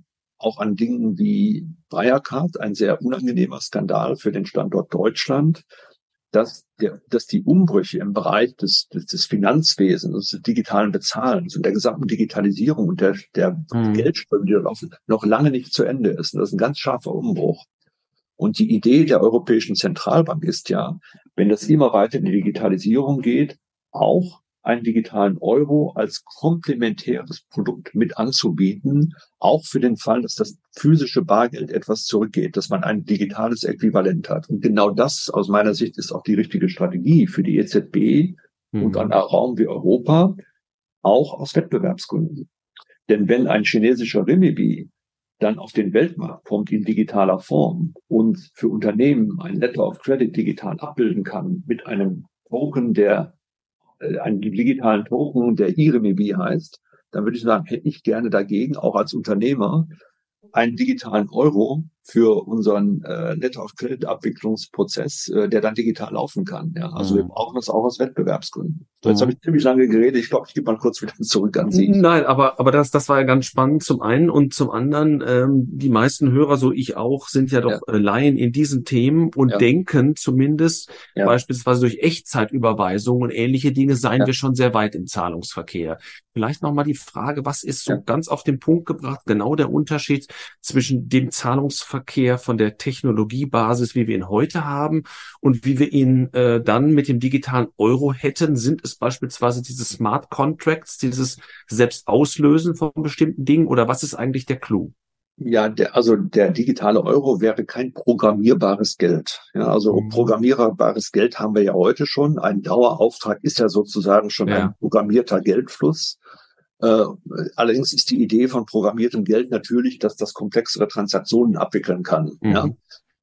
auch an Dingen wie Wirecard, ein sehr unangenehmer Skandal für den Standort Deutschland, dass, der, dass die Umbrüche im Bereich des, des, des Finanzwesens, des digitalen Bezahlens und der gesamten Digitalisierung und der, der mhm. Geldströme, die dort laufen, noch lange nicht zu Ende ist. Und das ist ein ganz scharfer Umbruch. Und die Idee der Europäischen Zentralbank ist ja, wenn das immer weiter in die Digitalisierung geht, auch einen digitalen Euro als komplementäres Produkt mit anzubieten, auch für den Fall, dass das physische Bargeld etwas zurückgeht, dass man ein digitales Äquivalent hat. Und genau das aus meiner Sicht ist auch die richtige Strategie für die EZB mhm. und einen Raum wie Europa, auch aus Wettbewerbsgründen. Denn wenn ein chinesischer Renminbi dann auf den Weltmarkt kommt in digitaler Form und für Unternehmen ein Letter of Credit digital abbilden kann mit einem Token, der einen digitalen Token, der IREMIBI heißt, dann würde ich sagen, hätte ich gerne dagegen, auch als Unternehmer, einen digitalen Euro für unseren äh, Letter of Credit Abwicklungsprozess, äh, der dann digital laufen kann. Ja, also mhm. wir brauchen das auch aus Wettbewerbsgründen. So, jetzt mhm. habe ich ziemlich lange geredet. Ich glaube, ich gebe mal kurz wieder zurück an Sie. Nein, aber aber das das war ja ganz spannend zum einen und zum anderen ähm, die meisten Hörer, so ich auch, sind ja doch ja. Äh, Laien in diesen Themen und ja. denken zumindest ja. beispielsweise durch Echtzeitüberweisungen und ähnliche Dinge seien wir schon sehr weit im Zahlungsverkehr. Vielleicht noch mal die Frage, was ist so ganz auf den Punkt gebracht genau der Unterschied zwischen dem Zahlungsverkehr Zahlungsverkehr von der Technologiebasis, wie wir ihn heute haben und wie wir ihn äh, dann mit dem digitalen Euro hätten? Sind es beispielsweise diese Smart Contracts, dieses Selbstauslösen von bestimmten Dingen oder was ist eigentlich der Clou? Ja, der, also der digitale Euro wäre kein programmierbares Geld. Ja, also mhm. programmierbares Geld haben wir ja heute schon. Ein Dauerauftrag ist ja sozusagen schon ja. ein programmierter Geldfluss. Äh, allerdings ist die Idee von programmiertem Geld natürlich, dass das komplexere Transaktionen abwickeln kann. Mhm. Ja?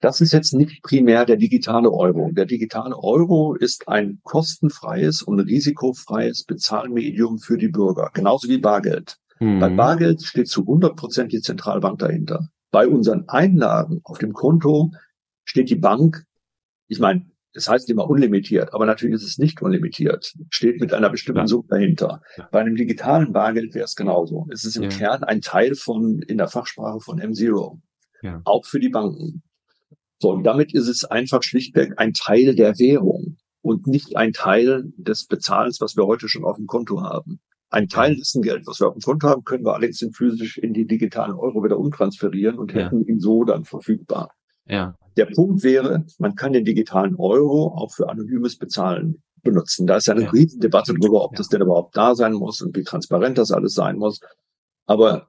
Das ist jetzt nicht primär der digitale Euro. Der digitale Euro ist ein kostenfreies und risikofreies Bezahlmedium für die Bürger, genauso wie Bargeld. Mhm. Bei Bargeld steht zu 100 Prozent die Zentralbank dahinter. Bei unseren Einlagen auf dem Konto steht die Bank, ich meine, das heißt immer unlimitiert, aber natürlich ist es nicht unlimitiert, steht mit einer bestimmten ja. Summe dahinter. Ja. Bei einem digitalen Bargeld wäre es genauso. Es ist im ja. Kern ein Teil von, in der Fachsprache von M0. Auch für die Banken. So, und damit ist es einfach schlichtweg ein Teil der Währung und nicht ein Teil des Bezahlens, was wir heute schon auf dem Konto haben. Ein Teil dessen Geld, was wir auf dem Konto haben, können wir allerdings in physisch in die digitalen Euro wieder umtransferieren und hätten ja. ihn so dann verfügbar. Ja. Der Punkt wäre, man kann den digitalen Euro auch für anonymes Bezahlen benutzen. Da ist ja eine ja. Riesendebatte darüber, ob ja. das denn überhaupt da sein muss und wie transparent das alles sein muss. Aber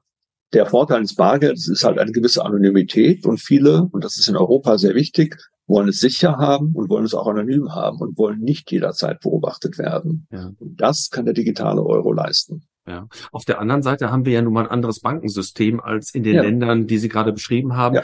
der Vorteil des Bargelds ist halt eine gewisse Anonymität und viele, und das ist in Europa sehr wichtig, wollen es sicher haben und wollen es auch anonym haben und wollen nicht jederzeit beobachtet werden. Ja. Und das kann der digitale Euro leisten. Ja. Auf der anderen Seite haben wir ja nun mal ein anderes Bankensystem als in den ja. Ländern, die Sie gerade beschrieben haben. Ja.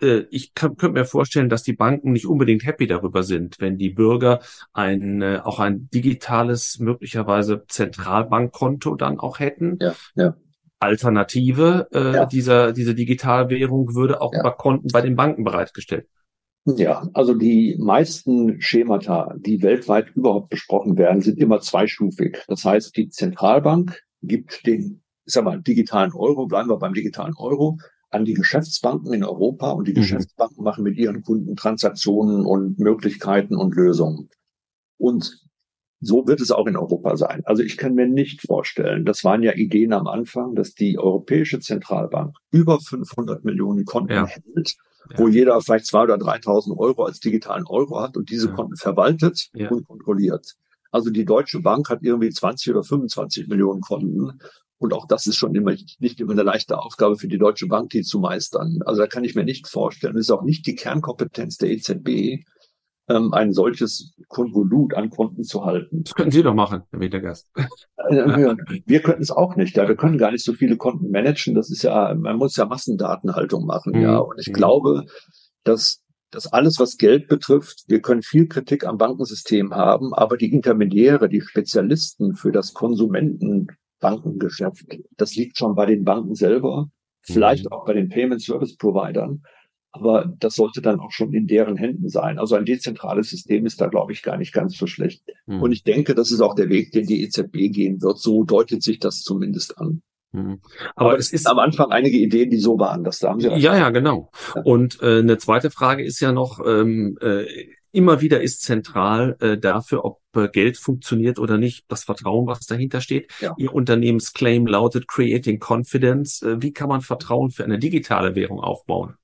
Äh, ich könnte mir vorstellen, dass die Banken nicht unbedingt happy darüber sind, wenn die Bürger ein, äh, auch ein digitales, möglicherweise Zentralbankkonto dann auch hätten. Ja. Ja. Alternative äh, dieser diese Digitalwährung würde auch über Konten bei den Banken bereitgestellt. Ja, also die meisten Schemata, die weltweit überhaupt besprochen werden, sind immer zweistufig. Das heißt, die Zentralbank gibt den, sag mal, digitalen Euro, bleiben wir beim digitalen Euro, an die Geschäftsbanken in Europa und die mhm. Geschäftsbanken machen mit ihren Kunden Transaktionen und Möglichkeiten und Lösungen. Und so wird es auch in Europa sein. Also ich kann mir nicht vorstellen, das waren ja Ideen am Anfang, dass die Europäische Zentralbank über 500 Millionen Konten ja. hält ja. wo jeder vielleicht zwei oder 3.000 Euro als digitalen Euro hat und diese ja. Konten verwaltet und kontrolliert. Also die Deutsche Bank hat irgendwie 20 oder 25 Millionen Konten. Und auch das ist schon immer nicht immer eine leichte Aufgabe für die Deutsche Bank, die zu meistern. Also da kann ich mir nicht vorstellen. Das ist auch nicht die Kernkompetenz der EZB, ähm, ein solches Konvolut an Konten zu halten. Das könnten Sie doch machen, Herr Wintergast. Äh, wir könnten es auch nicht. Ja, wir können gar nicht so viele Konten managen. Das ist ja, man muss ja Massendatenhaltung machen. Mhm. Ja, und ich mhm. glaube, dass das alles, was Geld betrifft, wir können viel Kritik am Bankensystem haben, aber die Intermediäre, die Spezialisten für das Konsumentenbankengeschäft, das liegt schon bei den Banken selber, vielleicht mhm. auch bei den Payment Service Providern. Aber das sollte dann auch schon in deren Händen sein. Also ein dezentrales System ist da, glaube ich, gar nicht ganz so schlecht. Mhm. Und ich denke, das ist auch der Weg, den die EZB gehen wird. So deutet sich das zumindest an. Mhm. Aber, Aber, es ist am Anfang einige Ideen, die so waren, das da haben Sie Ja, ja, genau. Ja. Und äh, eine zweite Frage ist ja noch, ähm, äh, immer wieder ist zentral äh, dafür, ob äh, Geld funktioniert oder nicht, das Vertrauen, was dahinter steht. Ja. Ihr Unternehmensclaim lautet Creating Confidence. Äh, wie kann man Vertrauen für eine digitale Währung aufbauen?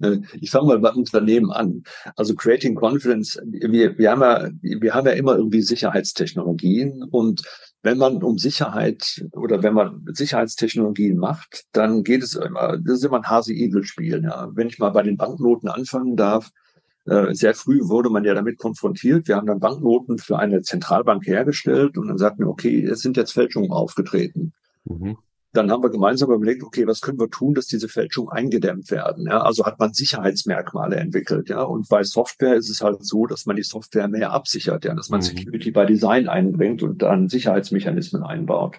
Ne, ich fange mal beim Unternehmen an. Also Creating Confidence, wir, wir, haben ja, wir haben ja immer irgendwie Sicherheitstechnologien und wenn man um Sicherheit oder wenn man Sicherheitstechnologien macht, dann geht es immer, das ist immer ein Hase-Igel-Spiel. Ja. Wenn ich mal bei den Banknoten anfangen darf, äh, sehr früh wurde man ja damit konfrontiert. Wir haben dann Banknoten für eine Zentralbank hergestellt und dann sagten wir, okay, es sind jetzt Fälschungen aufgetreten. Mhm dann haben wir gemeinsam überlegt, okay, was können wir tun, dass diese Fälschungen eingedämmt werden? Ja, also hat man Sicherheitsmerkmale entwickelt, ja. Und bei Software ist es halt so, dass man die Software mehr absichert, ja, dass man mhm. Security by Design einbringt und dann Sicherheitsmechanismen einbaut.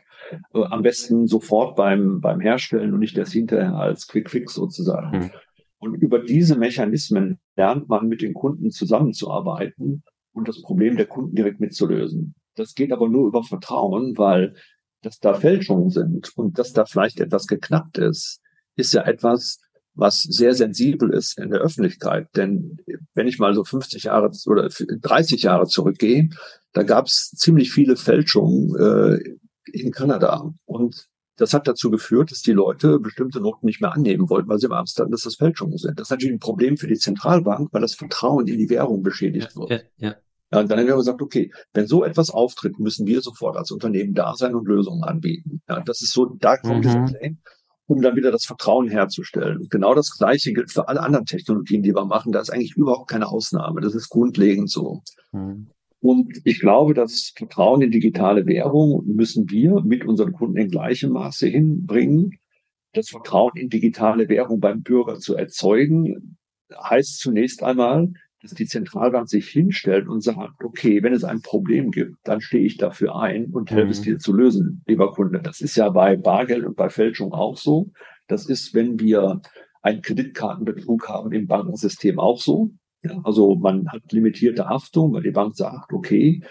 Äh, am besten sofort beim, beim Herstellen und nicht erst hinterher als Quick Fix sozusagen. Mhm. Und über diese Mechanismen lernt man mit den Kunden zusammenzuarbeiten und das Problem der Kunden direkt mitzulösen. Das geht aber nur über Vertrauen, weil dass da Fälschungen sind und dass da vielleicht etwas geknackt ist, ist ja etwas, was sehr sensibel ist in der Öffentlichkeit. Denn wenn ich mal so 50 Jahre oder 30 Jahre zurückgehe, da gab es ziemlich viele Fälschungen äh, in Kanada. Und Das hat dazu geführt, dass die Leute bestimmte Noten nicht mehr annehmen wollten, weil sie im Amsterdam dass das Fälschungen sind. Das ist natürlich ein Problem für die Zentralbank, weil das Vertrauen in die Währung beschädigt wird. Ja, ja. Ja, und dann haben wir gesagt, okay, wenn so etwas auftritt, müssen wir sofort als Unternehmen da sein und Lösungen anbieten. Ja, das ist so, da kommt mhm. dieser Claim, um dann wieder das Vertrauen herzustellen. Und genau das Gleiche gilt für alle anderen Technologien, die wir machen. Da ist eigentlich überhaupt keine Ausnahme. Das ist grundlegend so. Mhm. Und ich glaube, das Vertrauen in digitale Währung müssen wir mit unseren Kunden in gleichem Maße hinbringen. Das Vertrauen in digitale Währung beim Bürger zu erzeugen, heißt zunächst einmal, dass die Zentralbank sich hinstellt und sagt, okay, wenn es ein Problem gibt, dann stehe ich dafür ein und helfe mhm. es dir zu lösen, lieber Kunde. Das ist ja bei Bargeld und bei Fälschung auch so. Das ist, wenn wir einen Kreditkartenbetrug haben im Bankensystem auch so. Ja, also man hat limitierte Haftung, weil die Bank sagt, okay,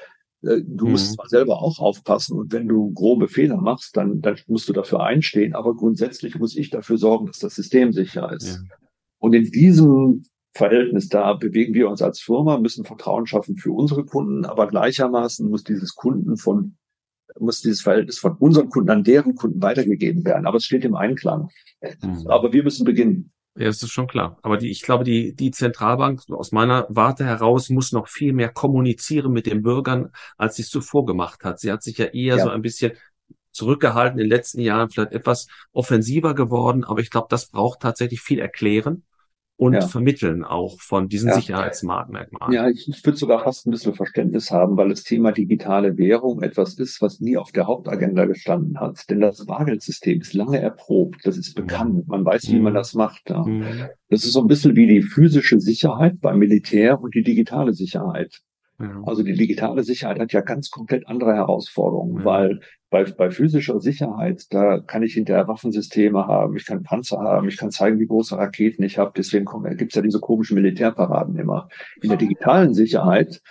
äh, du mhm. musst zwar selber auch aufpassen und wenn du grobe Fehler machst, dann, dann musst du dafür einstehen, aber grundsätzlich muss ich dafür sorgen, dass das System sicher ist. Ja. Und in diesem Verhältnis da bewegen wir uns als Firma, müssen Vertrauen schaffen für unsere Kunden, aber gleichermaßen muss dieses Kunden von muss dieses Verhältnis von unseren Kunden an deren Kunden weitergegeben werden. Aber es steht im Einklang. Mhm. Aber wir müssen beginnen. Ja, das ist schon klar. Aber die, ich glaube, die, die Zentralbank aus meiner Warte heraus muss noch viel mehr kommunizieren mit den Bürgern, als sie es zuvor gemacht hat. Sie hat sich ja eher ja. so ein bisschen zurückgehalten in den letzten Jahren, vielleicht etwas offensiver geworden. Aber ich glaube, das braucht tatsächlich viel erklären und ja. vermitteln auch von diesen ja. Sicherheitsmerkmalen. Ja, ich, ich würde sogar fast ein bisschen Verständnis haben, weil das Thema digitale Währung etwas ist, was nie auf der Hauptagenda gestanden hat. Denn das Bargeldsystem ist lange erprobt, das ist bekannt, man weiß, wie mhm. man das macht. Ja. Mhm. Das ist so ein bisschen wie die physische Sicherheit beim Militär und die digitale Sicherheit. Also die digitale Sicherheit hat ja ganz komplett andere Herausforderungen, weil bei, bei physischer Sicherheit, da kann ich hinterher Waffensysteme haben, ich kann Panzer haben, ich kann zeigen, wie große Raketen ich habe. Deswegen gibt es ja diese komischen Militärparaden immer. In der digitalen Sicherheit,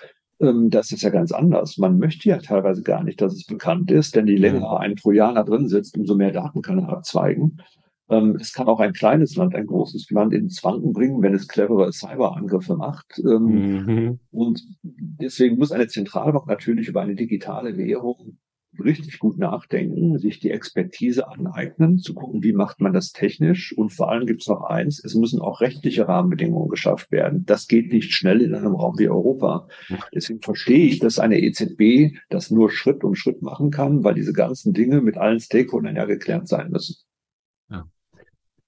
ähm, das ist ja ganz anders. Man möchte ja teilweise gar nicht, dass es bekannt ist, denn je länger ein Trojaner drin sitzt, umso mehr Daten kann er abzweigen. Ähm, es kann auch ein kleines Land, ein großes Land ins Wanken bringen, wenn es clevere Cyberangriffe macht. Ähm, mhm. Und deswegen muss eine Zentralbank natürlich über eine digitale Währung richtig gut nachdenken, sich die Expertise aneignen, zu gucken, wie macht man das technisch. Und vor allem gibt es noch eins, es müssen auch rechtliche Rahmenbedingungen geschafft werden. Das geht nicht schnell in einem Raum wie Europa. Deswegen verstehe ich, dass eine EZB das nur Schritt um Schritt machen kann, weil diese ganzen Dinge mit allen Stakeholdern ja geklärt sein müssen.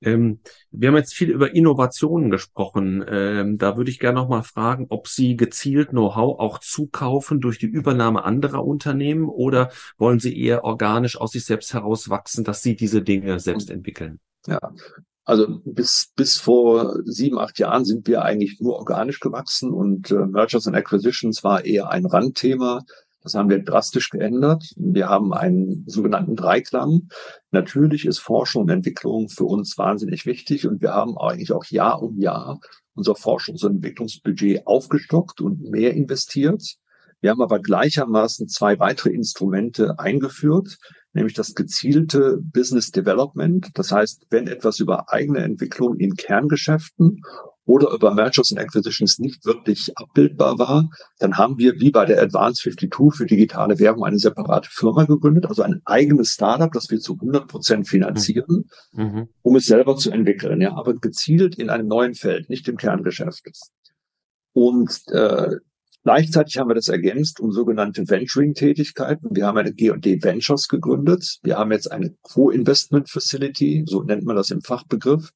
Ähm, wir haben jetzt viel über Innovationen gesprochen. Ähm, da würde ich gerne noch mal fragen, ob Sie gezielt Know-how auch zukaufen durch die Übernahme anderer Unternehmen oder wollen Sie eher organisch aus sich selbst heraus wachsen, dass Sie diese Dinge selbst entwickeln? Ja, also bis, bis vor sieben, acht Jahren sind wir eigentlich nur organisch gewachsen und äh, Mergers and Acquisitions war eher ein Randthema. Das haben wir drastisch geändert. Wir haben einen sogenannten Dreiklang. Natürlich ist Forschung und Entwicklung für uns wahnsinnig wichtig und wir haben eigentlich auch Jahr um Jahr unser Forschungs- und Entwicklungsbudget aufgestockt und mehr investiert. Wir haben aber gleichermaßen zwei weitere Instrumente eingeführt, nämlich das gezielte Business Development. Das heißt, wenn etwas über eigene Entwicklung in Kerngeschäften oder über Mergers and Acquisitions nicht wirklich abbildbar war, dann haben wir wie bei der Advanced 52 für digitale Währung eine separate Firma gegründet, also ein eigenes Startup, das wir zu 100 Prozent finanzieren, mhm. mhm. um es selber zu entwickeln, ja, aber gezielt in einem neuen Feld, nicht im Kerngeschäft. Und äh, Gleichzeitig haben wir das ergänzt um sogenannte Venturing-Tätigkeiten. Wir haben eine G&D Ventures gegründet. Wir haben jetzt eine Co-Investment Facility, so nennt man das im Fachbegriff,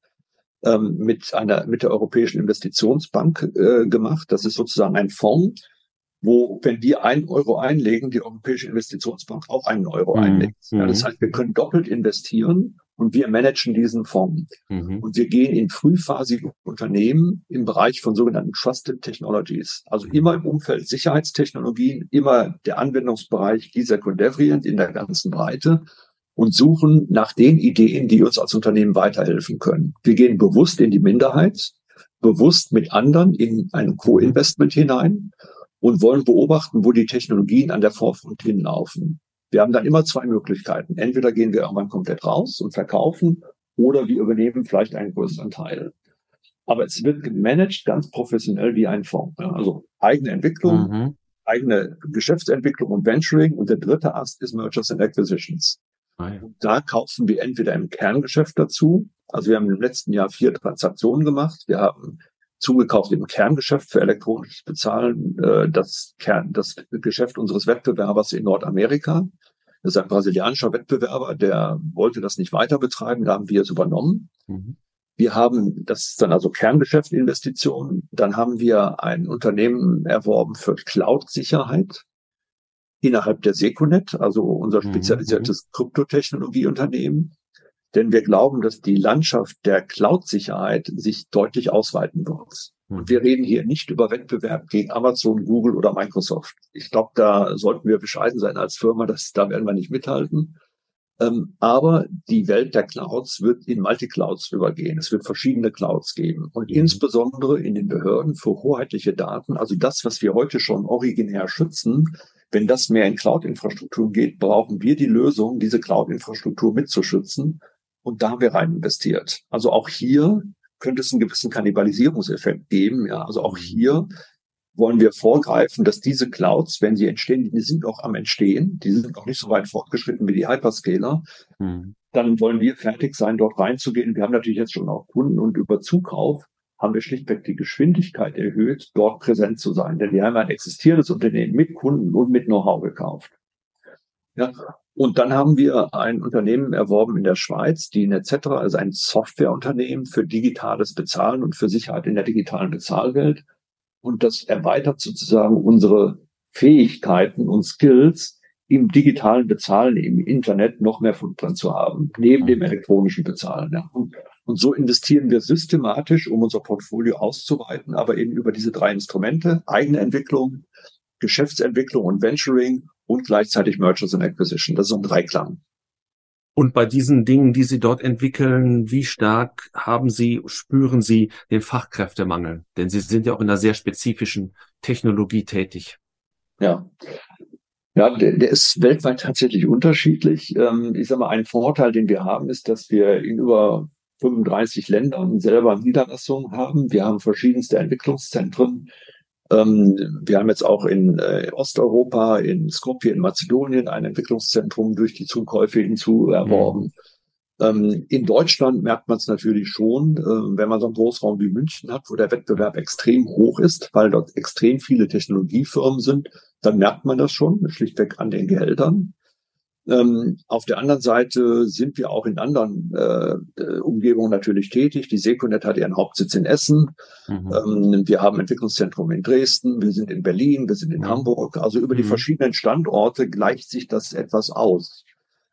ähm, mit einer mit der Europäischen Investitionsbank äh, gemacht. Das ist sozusagen ein Fonds, wo, wenn wir einen Euro einlegen, die Europäische Investitionsbank auch einen Euro mhm. einlegt. Ja, das mhm. heißt, wir können doppelt investieren und wir managen diesen Fonds. Mhm. Und wir gehen in frühphasige Unternehmen im Bereich von sogenannten Trusted Technologies. Also immer im Umfeld Sicherheitstechnologien, immer der Anwendungsbereich dieser Devrient in der ganzen Breite und suchen nach den Ideen, die uns als Unternehmen weiterhelfen können. Wir gehen bewusst in die Minderheit, bewusst mit anderen in ein Co-Investment hinein und wollen beobachten, wo die Technologien an der Vorfront hinlaufen. Wir haben dann immer zwei Möglichkeiten. Entweder gehen wir irgendwann komplett raus und verkaufen oder wir übernehmen vielleicht einen größeren Teil. Aber es wird gemanagt ganz professionell wie ein Fonds. Also eigene Entwicklung, mhm. eigene Geschäftsentwicklung und Venturing und der dritte Ast ist Mergers and Acquisitions. Ah, ja. Da kaufen wir entweder im Kerngeschäft dazu. Also wir haben im letzten Jahr vier Transaktionen gemacht. Wir haben zugekauft im Kerngeschäft für elektronisches Bezahlen, äh, das, Kern, das Geschäft unseres Wettbewerbers in Nordamerika. Das ist ein brasilianischer Wettbewerber, der wollte das nicht weiter betreiben, da haben wir es übernommen. Mhm. Wir haben, das ist dann also Kerngeschäftsinvestitionen. Dann haben wir ein Unternehmen erworben für Cloud-Sicherheit innerhalb der Secunet, also unser mhm, spezialisiertes mhm. Kryptotechnologieunternehmen. Denn wir glauben, dass die Landschaft der Cloud-Sicherheit sich deutlich ausweiten wird. Und mhm. wir reden hier nicht über Wettbewerb gegen Amazon, Google oder Microsoft. Ich glaube, da sollten wir bescheiden sein als Firma, dass da werden wir nicht mithalten. Ähm, aber die Welt der Clouds wird in Multiclouds übergehen. Es wird verschiedene Clouds geben. Und mhm. insbesondere in den Behörden für hoheitliche Daten, also das, was wir heute schon originär schützen, wenn das mehr in Cloud-Infrastruktur geht, brauchen wir die Lösung, diese Cloud-Infrastruktur mitzuschützen. Und da haben wir rein investiert. Also auch hier könnte es einen gewissen Kannibalisierungseffekt geben. Ja, also auch hier wollen wir vorgreifen, dass diese Clouds, wenn sie entstehen, die sind auch am Entstehen, die sind noch nicht so weit fortgeschritten wie die Hyperscaler, mhm. dann wollen wir fertig sein, dort reinzugehen. Wir haben natürlich jetzt schon auch Kunden und über Zukauf haben wir schlichtweg die Geschwindigkeit erhöht, dort präsent zu sein. Denn wir haben ein existierendes Unternehmen mit Kunden und mit Know-how gekauft. Ja, und dann haben wir ein Unternehmen erworben in der Schweiz, die Netcetera, also ein Softwareunternehmen für digitales Bezahlen und für Sicherheit in der digitalen Bezahlwelt. Und das erweitert sozusagen unsere Fähigkeiten und Skills im digitalen Bezahlen, im Internet noch mehr Footprint zu haben, neben dem elektronischen Bezahlen. Ja. Und, so investieren wir systematisch, um unser Portfolio auszuweiten, aber eben über diese drei Instrumente, eigene Entwicklung, Geschäftsentwicklung und Venturing und gleichzeitig Mergers and Acquisition. Das ist so ein Dreiklang. Und bei diesen Dingen, die Sie dort entwickeln, wie stark haben Sie, spüren Sie den Fachkräftemangel? Denn Sie sind ja auch in einer sehr spezifischen Technologie tätig. Ja. Ja, der, der ist weltweit tatsächlich unterschiedlich. Ähm, ich sage mal, ein Vorteil, den wir haben, ist, dass wir in über 35 Ländern selber Niederlassungen haben. Wir haben verschiedenste Entwicklungszentren ähm, wir haben jetzt auch in äh, Osteuropa, in Skopje, in Mazedonien ein Entwicklungszentrum durch die Zukäufe hinzu erworben. Mhm. in Deutschland merkt man es natürlich schon, äh, wenn man so einen Großraum wie München hat, wo der Wettbewerb extrem hoch ist, weil dort extrem viele Technologiefirmen sind, dann merkt man das schon, schlichtweg an den Gehältern. Ähm, auf der anderen Seite sind wir auch in anderen äh, Umgebungen natürlich tätig. Die Seconet hat ihren Hauptsitz in Essen. Mhm. Ähm, wir haben Entwicklungszentrum in Dresden. Wir sind in Berlin. Wir sind in mhm. Hamburg. Also über die mhm. verschiedenen Standorte gleicht sich das etwas aus.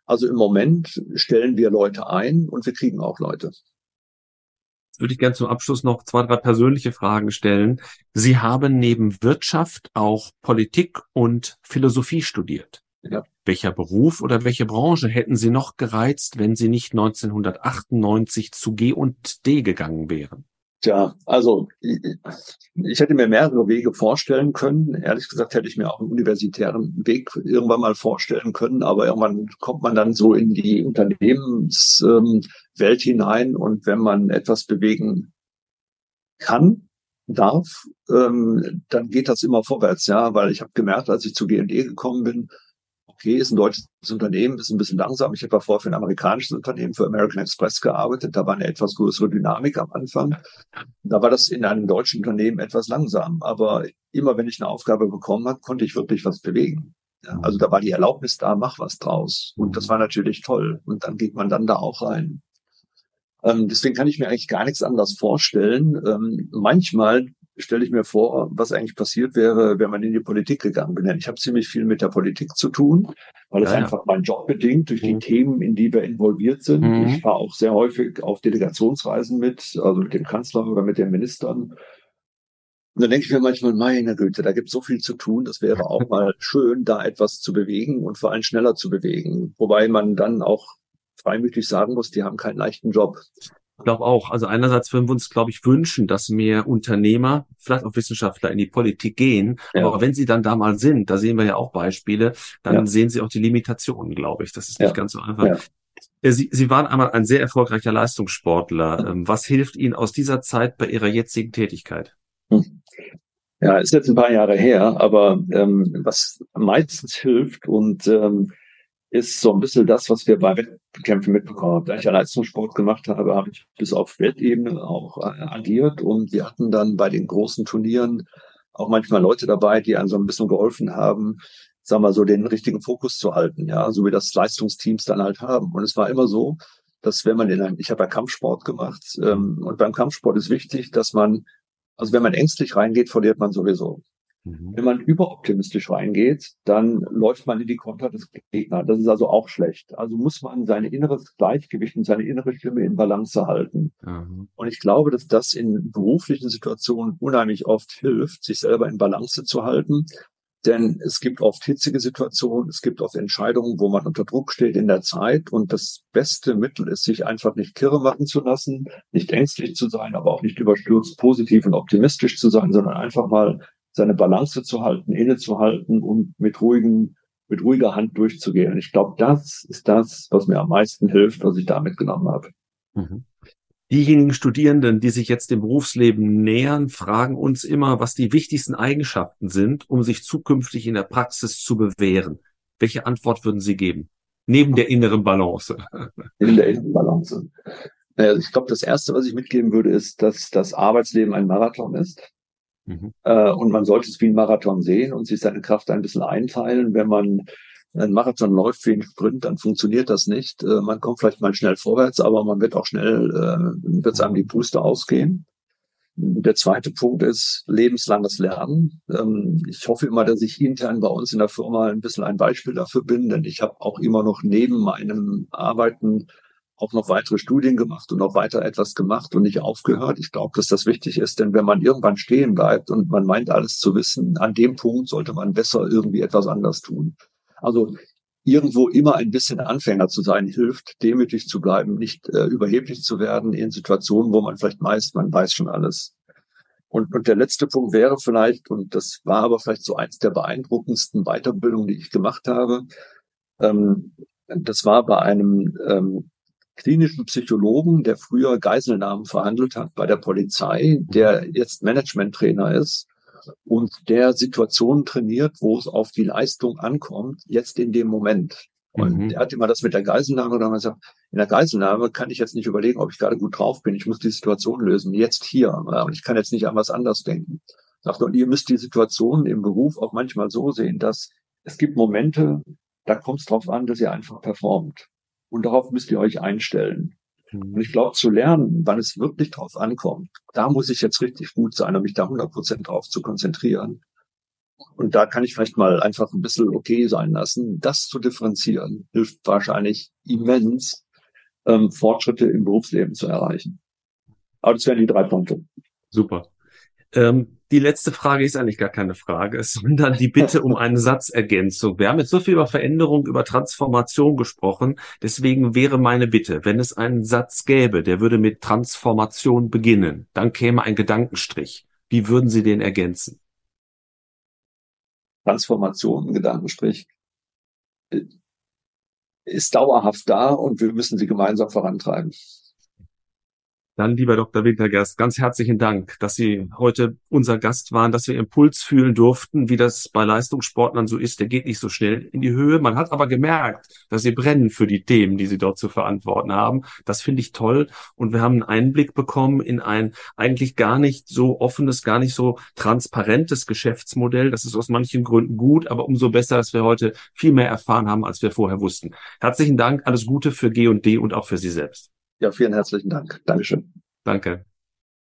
Also im Moment stellen wir Leute ein und wir kriegen auch Leute. Jetzt würde ich gerne zum Abschluss noch zwei, drei persönliche Fragen stellen. Sie haben neben Wirtschaft auch Politik und Philosophie studiert. Ja. Welcher Beruf oder welche Branche hätten Sie noch gereizt, wenn Sie nicht 1998 zu G und D gegangen wären? Tja, also ich, hätte mir mehrere Wege vorstellen können. Ehrlich gesagt hätte ich mir auch einen universitären Weg irgendwann mal vorstellen können, aber irgendwann kommt man dann so in die Unternehmenswelt hinein und wenn man etwas bewegen kann, darf, ähm, dann geht das immer vorwärts, ja, weil ich habe gemerkt, als ich zu G&E gekommen bin, okay, ist ein deutsches Unternehmen, ist ein bisschen langsam. Ich habe vorher für ein amerikanisches Unternehmen, für American Express gearbeitet. Da war eine etwas größere Dynamik am Anfang. Da war das in einem deutschen Unternehmen etwas langsam. Aber immer wenn ich eine Aufgabe bekommen habe, konnte ich wirklich was bewegen. Ja, also da war die Erlaubnis da, mach was draus. Und das war natürlich toll. Und dann geht man dann da auch rein. Ähm, deswegen kann ich mir eigentlich gar nichts anderes vorstellen. Ähm, manchmal stelle ich mir vor, was eigentlich passiert wäre, wenn man in die Politik gegangen wäre. Ich habe ziemlich viel mit der Politik zu tun, weil es ja, einfach mein Job bedingt, durch die mhm. Themen, in die wir involviert sind. Mhm. Ich fahre auch sehr häufig auf Delegationsreisen mit, also mit dem Kanzler oder mit den Ministern. Und dann denke ich mir manchmal, meine Güte, da gibt es so viel zu tun. Das wäre auch mal schön, da etwas zu bewegen und vor allem schneller zu bewegen. Wobei man dann auch freimütig sagen muss, die haben keinen leichten Job. Ich glaube auch. Also einerseits würden wir uns, glaube ich, wünschen, dass mehr Unternehmer, vielleicht auch Wissenschaftler in die Politik gehen. Ja. Aber wenn sie dann da mal sind, da sehen wir ja auch Beispiele, dann ja. sehen sie auch die Limitationen, glaube ich. Das ist nicht ja. ganz so einfach. Äh, sie, sie waren einmal ein sehr erfolgreicher Leistungssportler. Ähm, was hilft Ihnen aus dieser Zeit bei Ihrer jetzigen Tätigkeit? Hm. Ja, ist jetzt ein paar Jahre her, aber ähm, was meistens hilft und ähm, ist so ein bisschen das, was wir bei Wettkämpfen mitbekommen haben. Da ich ja Leistungssport gemacht habe, habe ich bis auf Weltebene auch äh, agiert und wir hatten dann bei den großen Turnieren auch manchmal Leute dabei, die einem so ein bisschen geholfen haben, sagen wir so, den richtigen Fokus zu halten, ja, so wie das Leistungsteams dann halt haben. Und es war immer so, dass wenn man in einem, ich habe ja Kampfsport gemacht, ähm, und beim Kampfsport ist wichtig, dass man, also wenn man ängstlich reingeht, verliert man sowieso. Mhm. Wenn man überoptimistisch reingeht, dann läuft man in die Konter des Gegners. Das ist also auch schlecht. Also muss man sein inneres Gleichgewicht und seine innere Stimme in Balance halten. Mhm. Und ich glaube, dass das in beruflichen Situationen unheimlich oft hilft, sich selber in Balance zu halten. Denn es gibt oft hitzige Situationen, es gibt oft Entscheidungen, wo man unter Druck steht in der Zeit. Und das beste Mittel ist, sich einfach nicht kirre machen zu lassen, nicht ängstlich zu sein, aber auch nicht überstürzt positiv und optimistisch zu sein, sondern einfach mal seine Balance zu halten, innezuhalten und mit ruhigen, mit ruhiger Hand durchzugehen. Ich glaube, das ist das, was mir am meisten hilft, was ich da mitgenommen habe. Mhm. Diejenigen Studierenden, die sich jetzt dem Berufsleben nähern, fragen uns immer, was die wichtigsten Eigenschaften sind, um sich zukünftig in der Praxis zu bewähren. Welche Antwort würden Sie geben? Neben der inneren Balance. Neben der inneren Balance. Also ich glaube, das Erste, was ich mitgeben würde, ist, dass das Arbeitsleben ein Marathon ist. Mhm. Äh, und man sollte es wie ein Marathon sehen und sich seine Kraft ein bisschen einteilen. Wenn man ein Marathon läuft wie ein Sprint, dann funktioniert das nicht. Äh, man kommt vielleicht mal schnell vorwärts, aber man wird auch schnell, äh, wird einem die Puste ausgehen. Der zweite Punkt ist lebenslanges Lernen. Ähm, ich hoffe immer, dass ich intern bei uns in der Firma ein bisschen ein Beispiel dafür bin, denn ich habe auch immer noch neben meinem Arbeiten auch noch weitere Studien gemacht und auch weiter etwas gemacht und nicht aufgehört. Ich glaube, dass das wichtig ist, denn wenn man irgendwann stehen bleibt und man meint alles zu wissen, an dem Punkt sollte man besser irgendwie etwas anders tun. Also irgendwo immer ein bisschen Anfänger zu sein, hilft, demütig zu bleiben, nicht äh, überheblich zu werden in Situationen, wo man vielleicht meist, man weiß schon alles. Und, und der letzte Punkt wäre vielleicht, und das war aber vielleicht so eins der beeindruckendsten Weiterbildungen, die ich gemacht habe, ähm, das war bei einem ähm, klinischen Psychologen, der früher Geiselnahmen verhandelt hat bei der Polizei, der jetzt Managementtrainer ist und der Situationen trainiert, wo es auf die Leistung ankommt, jetzt in dem Moment. Und mhm. er hat immer das mit der Geiselnahme oder man sagt, in der Geiselnahme kann ich jetzt nicht überlegen, ob ich gerade gut drauf bin. Ich muss die Situation lösen, jetzt hier. Und ich kann jetzt nicht an was anderes denken. Sagt, und ihr müsst die Situation im Beruf auch manchmal so sehen, dass es gibt Momente, da kommt es drauf an, dass ihr einfach performt. Und darauf müsst ihr euch einstellen. Und ich glaube, zu lernen, wann es wirklich drauf ankommt, da muss ich jetzt richtig gut sein, um mich da 100 Prozent drauf zu konzentrieren. Und da kann ich vielleicht mal einfach ein bisschen okay sein lassen. Das zu differenzieren hilft wahrscheinlich immens, ähm, Fortschritte im Berufsleben zu erreichen. Aber das wären die drei Punkte. Super. Ähm, die letzte Frage ist eigentlich gar keine Frage, sondern die Bitte um eine Satzergänzung. Wir haben jetzt so viel über Veränderung, über Transformation gesprochen. Deswegen wäre meine Bitte, wenn es einen Satz gäbe, der würde mit Transformation beginnen, dann käme ein Gedankenstrich. Wie würden Sie den ergänzen? Transformation, Gedankenstrich, äh, ist dauerhaft da und wir müssen sie gemeinsam vorantreiben. Dann, lieber Dr. Wintergerst, ganz herzlichen Dank, dass Sie heute unser Gast waren, dass wir Impuls fühlen durften, wie das bei Leistungssportlern so ist. Der geht nicht so schnell in die Höhe. Man hat aber gemerkt, dass Sie brennen für die Themen, die Sie dort zu verantworten haben. Das finde ich toll. Und wir haben einen Einblick bekommen in ein eigentlich gar nicht so offenes, gar nicht so transparentes Geschäftsmodell. Das ist aus manchen Gründen gut, aber umso besser, dass wir heute viel mehr erfahren haben, als wir vorher wussten. Herzlichen Dank. Alles Gute für G&D und auch für Sie selbst. Ja, vielen herzlichen Dank. Dankeschön. Danke.